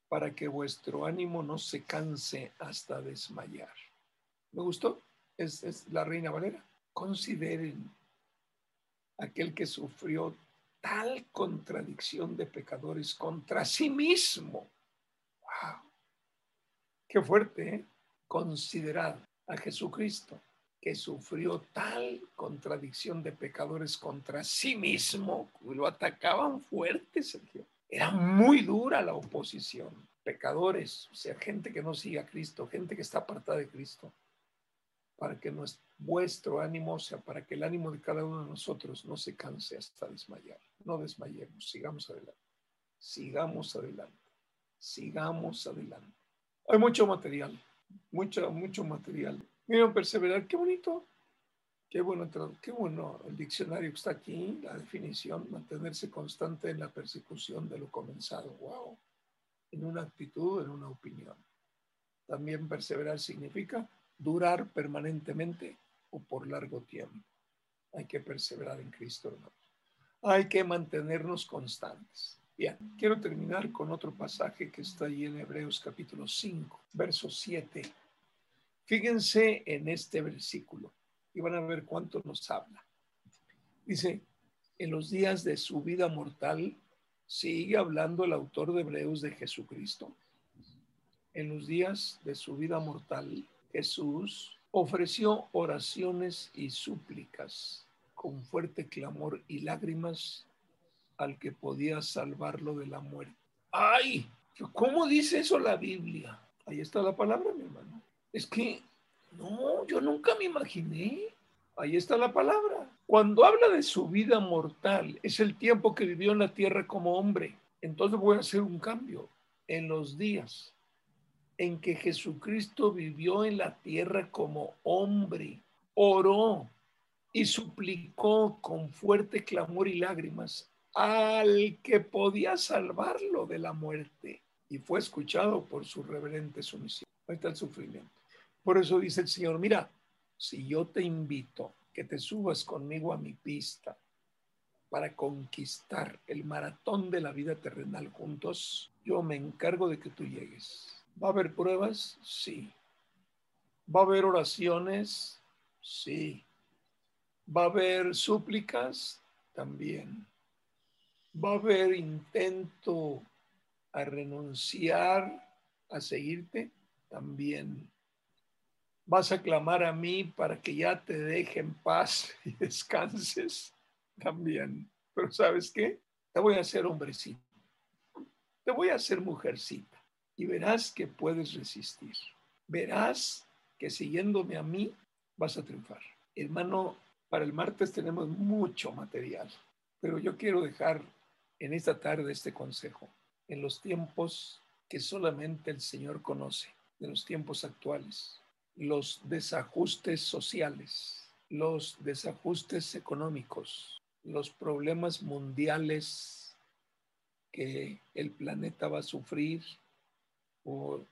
para que vuestro ánimo no se canse hasta desmayar. ¿Me gustó? Es, es la Reina Valera. Consideren aquel que sufrió tal contradicción de pecadores contra sí mismo. ¡Wow! Qué fuerte, ¿eh? Considerad a Jesucristo que sufrió tal contradicción de pecadores contra sí mismo, lo atacaban fuerte, Sergio. Era muy dura la oposición. Pecadores, o sea, gente que no sigue a Cristo, gente que está apartada de Cristo, para que nues- vuestro ánimo, o sea, para que el ánimo de cada uno de nosotros no se canse hasta desmayar. No desmayemos, sigamos adelante. Sigamos adelante. Sigamos adelante. Hay mucho material, mucho, mucho material. Miren, perseverar, qué bonito. Qué bueno, qué bueno el diccionario que está aquí, la definición, mantenerse constante en la persecución de lo comenzado. Wow. En una actitud, en una opinión. También perseverar significa durar permanentemente o por largo tiempo. Hay que perseverar en Cristo, hermanos. Hay que mantenernos constantes. Bien, quiero terminar con otro pasaje que está ahí en Hebreos capítulo 5, verso 7. Fíjense en este versículo y van a ver cuánto nos habla. Dice, en los días de su vida mortal, sigue hablando el autor de Hebreos de Jesucristo. En los días de su vida mortal, Jesús ofreció oraciones y súplicas con fuerte clamor y lágrimas al que podía salvarlo de la muerte. ¡Ay! ¿Cómo dice eso la Biblia? Ahí está la palabra, mi hermano. Es que, no, yo nunca me imaginé. Ahí está la palabra. Cuando habla de su vida mortal, es el tiempo que vivió en la tierra como hombre. Entonces voy a hacer un cambio. En los días en que Jesucristo vivió en la tierra como hombre, oró y suplicó con fuerte clamor y lágrimas al que podía salvarlo de la muerte y fue escuchado por su reverente sumisión. Ahí está el sufrimiento. Por eso dice el Señor, mira, si yo te invito que te subas conmigo a mi pista para conquistar el maratón de la vida terrenal juntos, yo me encargo de que tú llegues. ¿Va a haber pruebas? Sí. ¿Va a haber oraciones? Sí. ¿Va a haber súplicas? También. ¿Va a haber intento a renunciar a seguirte? También. ¿Vas a clamar a mí para que ya te deje en paz y descanses? También. Pero ¿sabes qué? Te voy a hacer hombrecito. Te voy a hacer mujercita. Y verás que puedes resistir. Verás que siguiéndome a mí vas a triunfar. Hermano, para el martes tenemos mucho material, pero yo quiero dejar en esta tarde este consejo. En los tiempos que solamente el Señor conoce, de los tiempos actuales, los desajustes sociales, los desajustes económicos, los problemas mundiales que el planeta va a sufrir, o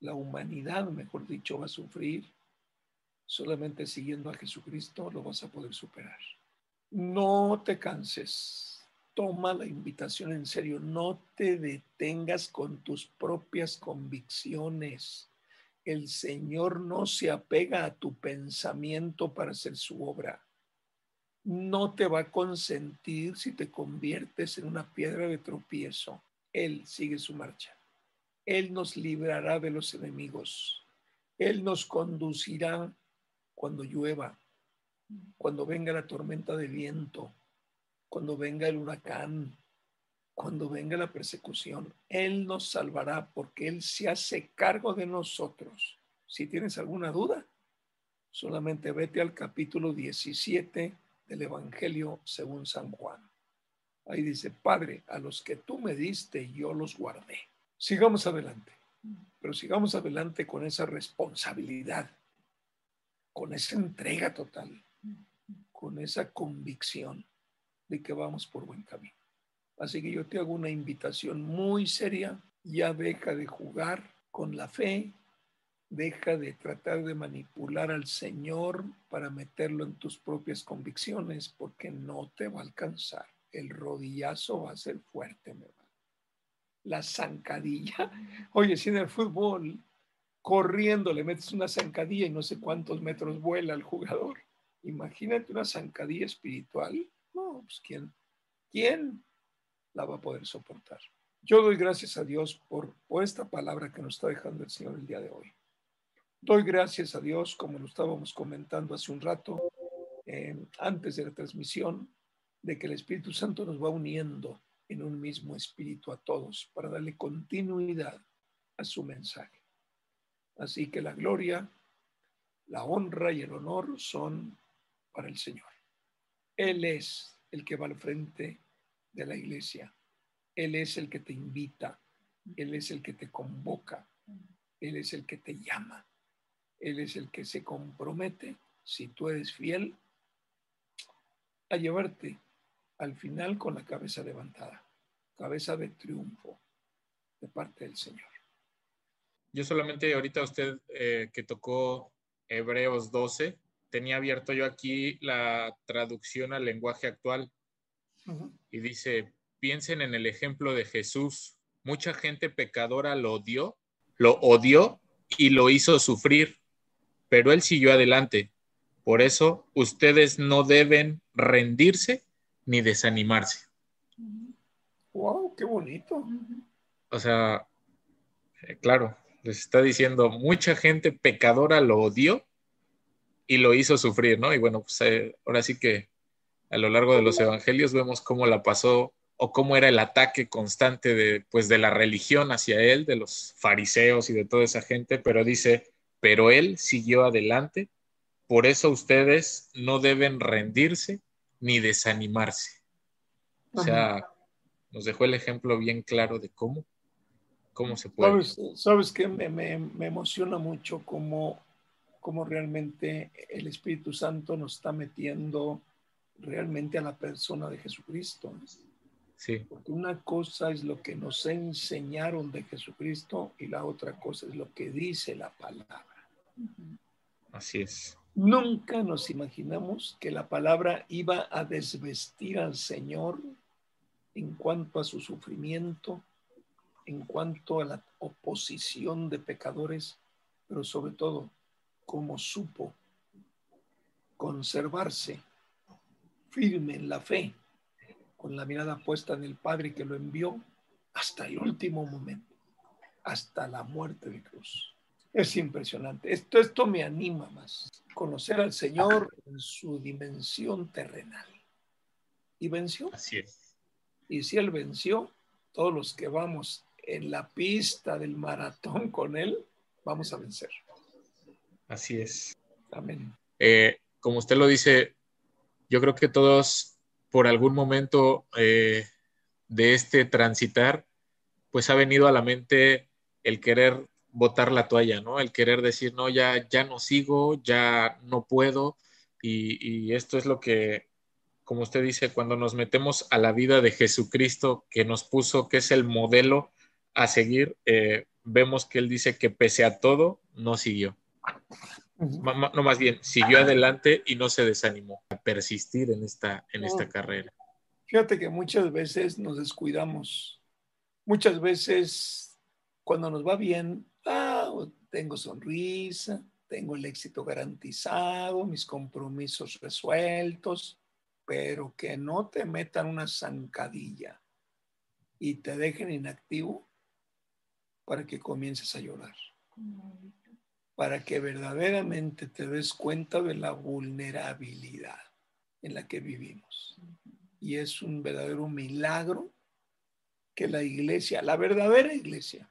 la humanidad, mejor dicho, va a sufrir, solamente siguiendo a Jesucristo lo vas a poder superar. No te canses, toma la invitación en serio, no te detengas con tus propias convicciones. El Señor no se apega a tu pensamiento para hacer su obra. No te va a consentir si te conviertes en una piedra de tropiezo. Él sigue su marcha. Él nos librará de los enemigos. Él nos conducirá cuando llueva, cuando venga la tormenta de viento, cuando venga el huracán, cuando venga la persecución. Él nos salvará porque Él se hace cargo de nosotros. Si tienes alguna duda, solamente vete al capítulo 17 del Evangelio según San Juan. Ahí dice, Padre, a los que tú me diste, yo los guardé. Sigamos adelante, pero sigamos adelante con esa responsabilidad, con esa entrega total, con esa convicción de que vamos por buen camino. Así que yo te hago una invitación muy seria ya deja de jugar con la fe, deja de tratar de manipular al Señor para meterlo en tus propias convicciones, porque no te va a alcanzar. El rodillazo va a ser fuerte, mi hermano. La zancadilla. Oye, si en el fútbol, corriendo, le metes una zancadilla y no sé cuántos metros vuela el jugador. Imagínate una zancadilla espiritual. No, pues ¿quién? ¿Quién la va a poder soportar? Yo doy gracias a Dios por, esta palabra que nos está dejando el Señor el día de hoy. Doy gracias a Dios, como lo estábamos comentando hace un rato, eh, antes de la transmisión, de que el Espíritu Santo nos va uniendo en un mismo espíritu a todos para darle continuidad a su mensaje. Así que la gloria, la honra y el honor son para el Señor. Él es el que va al frente de la iglesia. Él es el que te invita, Él es el que te convoca, Él es el que te llama, Él es el que se compromete, si tú eres fiel, a llevarte al final con la cabeza levantada, cabeza de triunfo de parte del Señor. Yo solamente ahorita usted eh, que tocó Hebreos 12, tenía abierto yo aquí la traducción al lenguaje actual y dice, piensen en el ejemplo de Jesús. Mucha gente pecadora lo odió, lo odió y lo hizo sufrir, pero él siguió adelante. Por eso ustedes no deben rendirse ni desanimarse. ¡Wow! ¡Qué bonito! O sea, eh, claro, les está diciendo, mucha gente pecadora lo odió y lo hizo sufrir, ¿no? Y bueno, pues eh, ahora sí que a lo largo de los evangelios vemos cómo la pasó o cómo era el ataque constante de, pues, de la religión hacia él, de los fariseos y de toda esa gente, pero dice, pero él siguió adelante, por eso ustedes no deben rendirse ni desanimarse. O sea, nos dejó el ejemplo bien claro de cómo, cómo se puede. Sabes, que me, me, me, emociona mucho cómo, cómo realmente el Espíritu Santo nos está metiendo realmente a la persona de Jesucristo. Sí. Porque una cosa es lo que nos enseñaron de Jesucristo y la otra cosa es lo que dice la palabra. Así es. Nunca nos imaginamos que la palabra iba a desvestir al Señor en cuanto a su sufrimiento, en cuanto a la oposición de pecadores, pero sobre todo cómo supo conservarse firme en la fe con la mirada puesta en el Padre que lo envió hasta el último momento, hasta la muerte de cruz. Es impresionante. Esto, esto me anima más. Conocer al Señor en su dimensión terrenal. Y venció. Así es. Y si Él venció, todos los que vamos en la pista del maratón con Él, vamos a vencer. Así es. Amén. Eh, como usted lo dice, yo creo que todos por algún momento eh, de este transitar, pues ha venido a la mente el querer botar la toalla, ¿no? El querer decir, no, ya, ya no sigo, ya no puedo. Y, esto es lo que, como usted dice, cuando nos metemos a la vida de Jesucristo que nos puso, que es el modelo a seguir, eh, vemos que él dice que pese a todo, no siguió. No, más bien, siguió adelante y no se desanimó a persistir en esta, en esta carrera. Fíjate que muchas veces nos descuidamos. Muchas veces, cuando nos va bien, tengo sonrisa, tengo el éxito garantizado, mis compromisos resueltos, pero que no te metan una zancadilla y te dejen inactivo para que comiences a llorar para que verdaderamente te des cuenta de la vulnerabilidad en la que vivimos. Y es un verdadero milagro que la iglesia, la verdadera iglesia,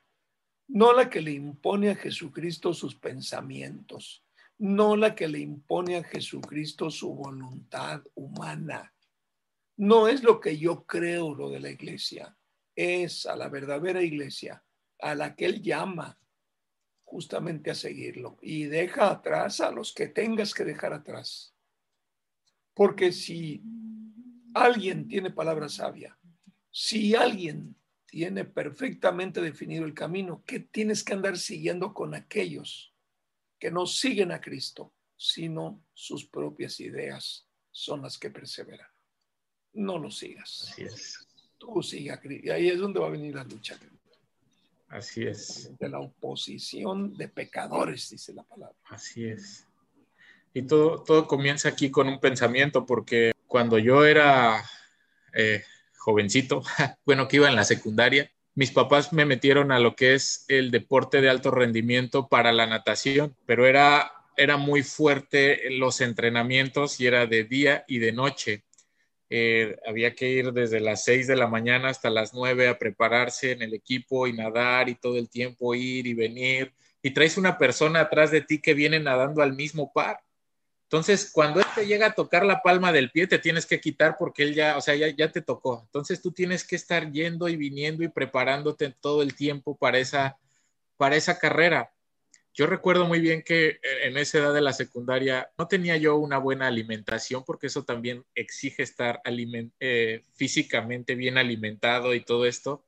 no la que le impone a Jesucristo sus pensamientos, no la que le impone a Jesucristo su voluntad humana, no es lo que yo creo lo de la iglesia, es a la verdadera iglesia, a la que Él llama, justamente a seguirlo y deja atrás a los que tengas que dejar atrás. Porque si alguien tiene palabra sabia, si alguien tiene perfectamente definido el camino. ¿Qué tienes que andar siguiendo con aquellos que no siguen a Cristo, sino sus propias ideas son las que perseveran? No lo sigas. Así es. Tú sigue a Cristo. Y ahí es donde va a venir la lucha. Así es. De la oposición de pecadores, dice la palabra. Así es. Y todo, todo comienza aquí con un pensamiento, porque cuando yo era eh, jovencito, bueno, que iba en la secundaria, mis papás me metieron a lo que es el deporte de alto rendimiento para la natación, pero era, era muy fuerte los entrenamientos y era de día y de noche. Eh, había que ir desde las 6 de la mañana hasta las 9 a prepararse en el equipo y nadar y todo el tiempo ir y venir. Y traes una persona atrás de ti que viene nadando al mismo par. Entonces, cuando él te llega a tocar la palma del pie, te tienes que quitar porque él ya, o sea, ya, ya te tocó. Entonces, tú tienes que estar yendo y viniendo y preparándote todo el tiempo para esa, para esa carrera. Yo recuerdo muy bien que eh, en esa edad de la secundaria no tenía yo una buena alimentación porque eso también exige estar eh, físicamente bien alimentado y todo esto,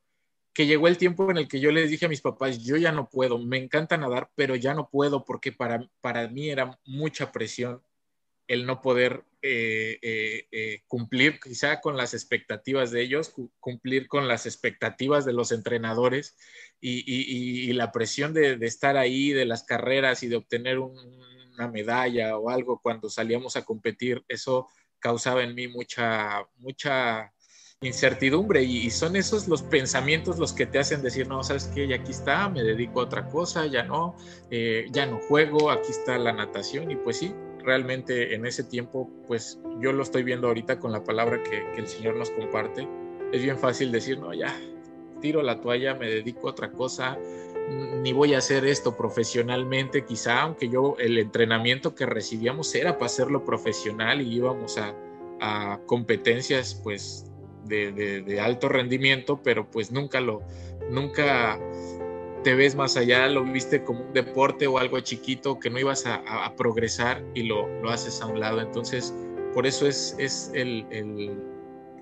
que llegó el tiempo en el que yo les dije a mis papás, yo ya no puedo, me encanta nadar, pero ya no puedo porque para, para mí era mucha presión el no poder eh, cumplir quizá con las expectativas de ellos, cumplir con las expectativas de los entrenadores y, la presión de, estar ahí, de las carreras y de obtener una medalla o algo cuando salíamos a competir, eso causaba en mí mucha, mucha incertidumbre y, son esos los pensamientos los que te hacen decir, no, sabes qué, ya aquí está, me dedico a otra cosa, ya no, eh, ya no juego, aquí está la natación y pues sí, realmente en ese tiempo, pues yo lo estoy viendo ahorita con la palabra que, que el Señor nos comparte, es bien fácil decir, no, ya, tiro la toalla, me dedico a otra cosa, ni voy a hacer esto profesionalmente, quizá, aunque yo el entrenamiento que recibíamos era para hacerlo profesional y íbamos a, competencias pues de, alto rendimiento, pero pues nunca lo, nunca te ves más allá, lo viste como un deporte o algo chiquito que no ibas a, progresar y lo, lo, haces a un lado. Entonces, por eso es, es el,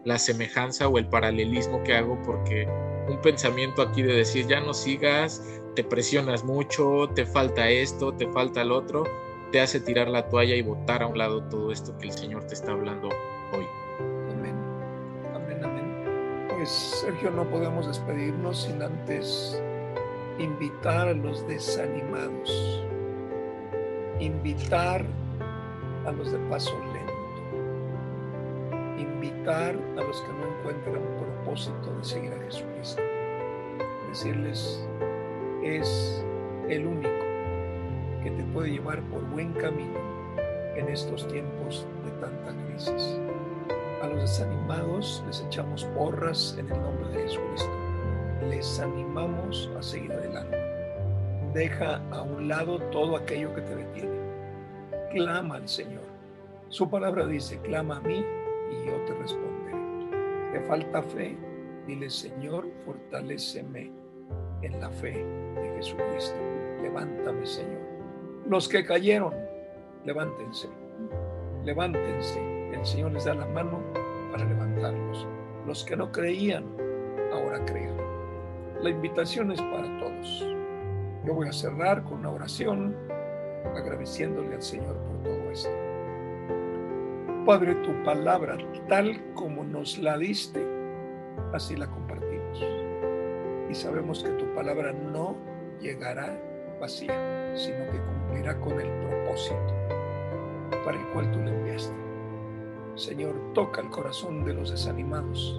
la semejanza o el paralelismo que hago, porque un pensamiento aquí de decir, ya no sigas, te presionas mucho, te falta esto, te falta el otro, te hace tirar la toalla y botar a un lado todo esto que el Señor te está hablando hoy. Amén, amén. Pues Sergio, no podemos despedirnos sin antes invitar a los desanimados, invitar a los de paso lento, invitar a los que no encuentran propósito de seguir a Jesucristo. Decirles, es el único que te puede llevar por buen camino en estos tiempos de tanta crisis. A los desanimados les echamos porras en el nombre de Jesucristo. Les animamos a seguir adelante. Deja a un lado todo aquello que te detiene. Clama al Señor. Su palabra dice, clama a mí y yo te responderé. Te falta fe, dile Señor, fortaléceme en la fe de Jesucristo. Levántame, Señor. Los que cayeron, levántense. Levántense. El Señor les da la mano para levantarlos. Los que no creían, ahora crean. La invitación es para todos. Yo voy a cerrar con una oración agradeciéndole al Señor por todo esto. Padre, tu palabra, tal como nos la diste, así la compartimos. Y sabemos que tu palabra no llegará vacía, sino que cumplirá con el propósito para el cual tú la enviaste. Señor, toca el corazón de los desanimados,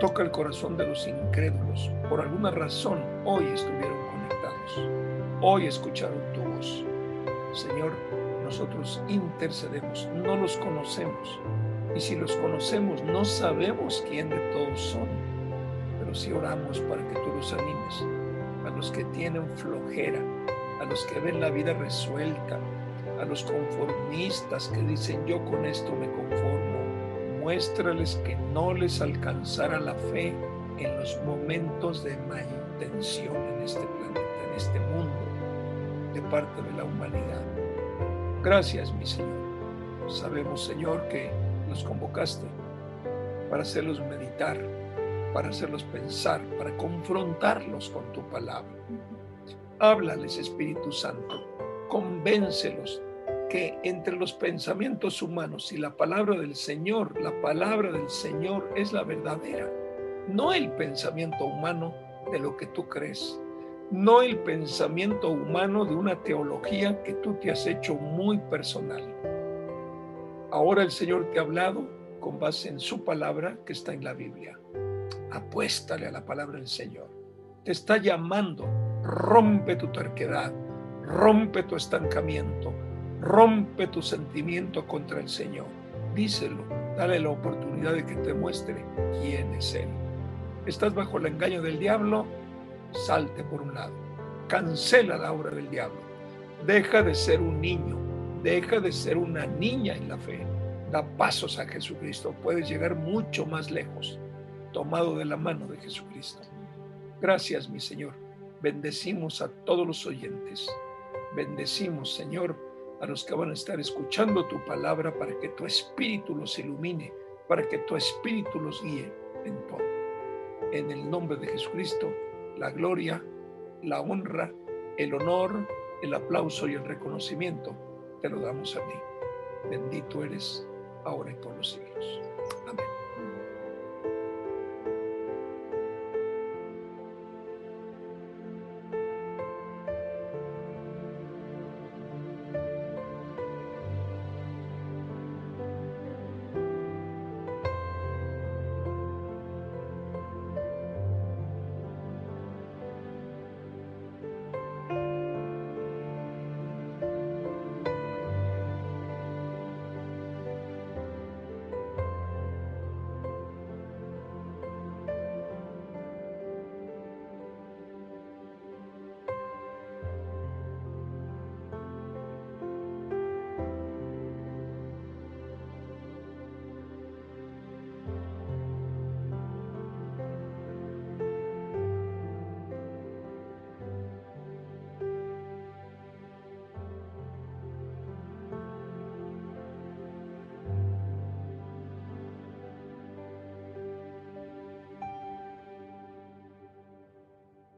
toca el corazón de los incrédulos. Por alguna razón hoy estuvieron conectados, hoy escucharon tu voz. Señor, nosotros intercedemos, no los conocemos. Y si los conocemos, no sabemos quién de todos son. Pero si oramos para que tú los animes, a los que tienen flojera, a los que ven la vida resuelta, a los conformistas que dicen yo con esto me conformo, muéstrales que no les alcanzará la fe en los momentos de manutención en este planeta, en este mundo, de parte de la humanidad. Gracias, mi Señor. Sabemos, Señor, que los convocaste para hacerlos meditar para hacerlos pensar, para confrontarlos con tu palabra. Háblales, Espíritu Santo, convéncelos que entre los pensamientos humanos y la palabra del Señor, la palabra del Señor es la verdadera, no el pensamiento humano de lo que tú crees, no el pensamiento humano de una teología que tú te has hecho muy personal. Ahora el Señor te ha hablado con base en su palabra que está en la Biblia. Apuéstale a la palabra del Señor. Te está llamando. Rompe tu terquedad, rompe tu estancamiento, rompe tu sentimiento contra el Señor. Díselo, dale la oportunidad de que te muestre quién es Él. ¿Estás bajo el engaño del diablo? Salte por un lado. Cancela la obra del diablo. Deja de ser un niño. Deja de ser una niña en la fe. Da pasos a Jesucristo. Puedes llegar mucho más lejos, tomado de la mano de Jesucristo. Gracias, mi Señor. Bendecimos a todos los oyentes. Bendecimos, Señor, a los que van a estar escuchando tu palabra para que tu espíritu los ilumine, para que tu espíritu los guíe en todo. En el nombre de Jesucristo, la gloria, la honra, el honor, el aplauso y el reconocimiento te lo damos a ti. Bendito eres ahora y por los siglos.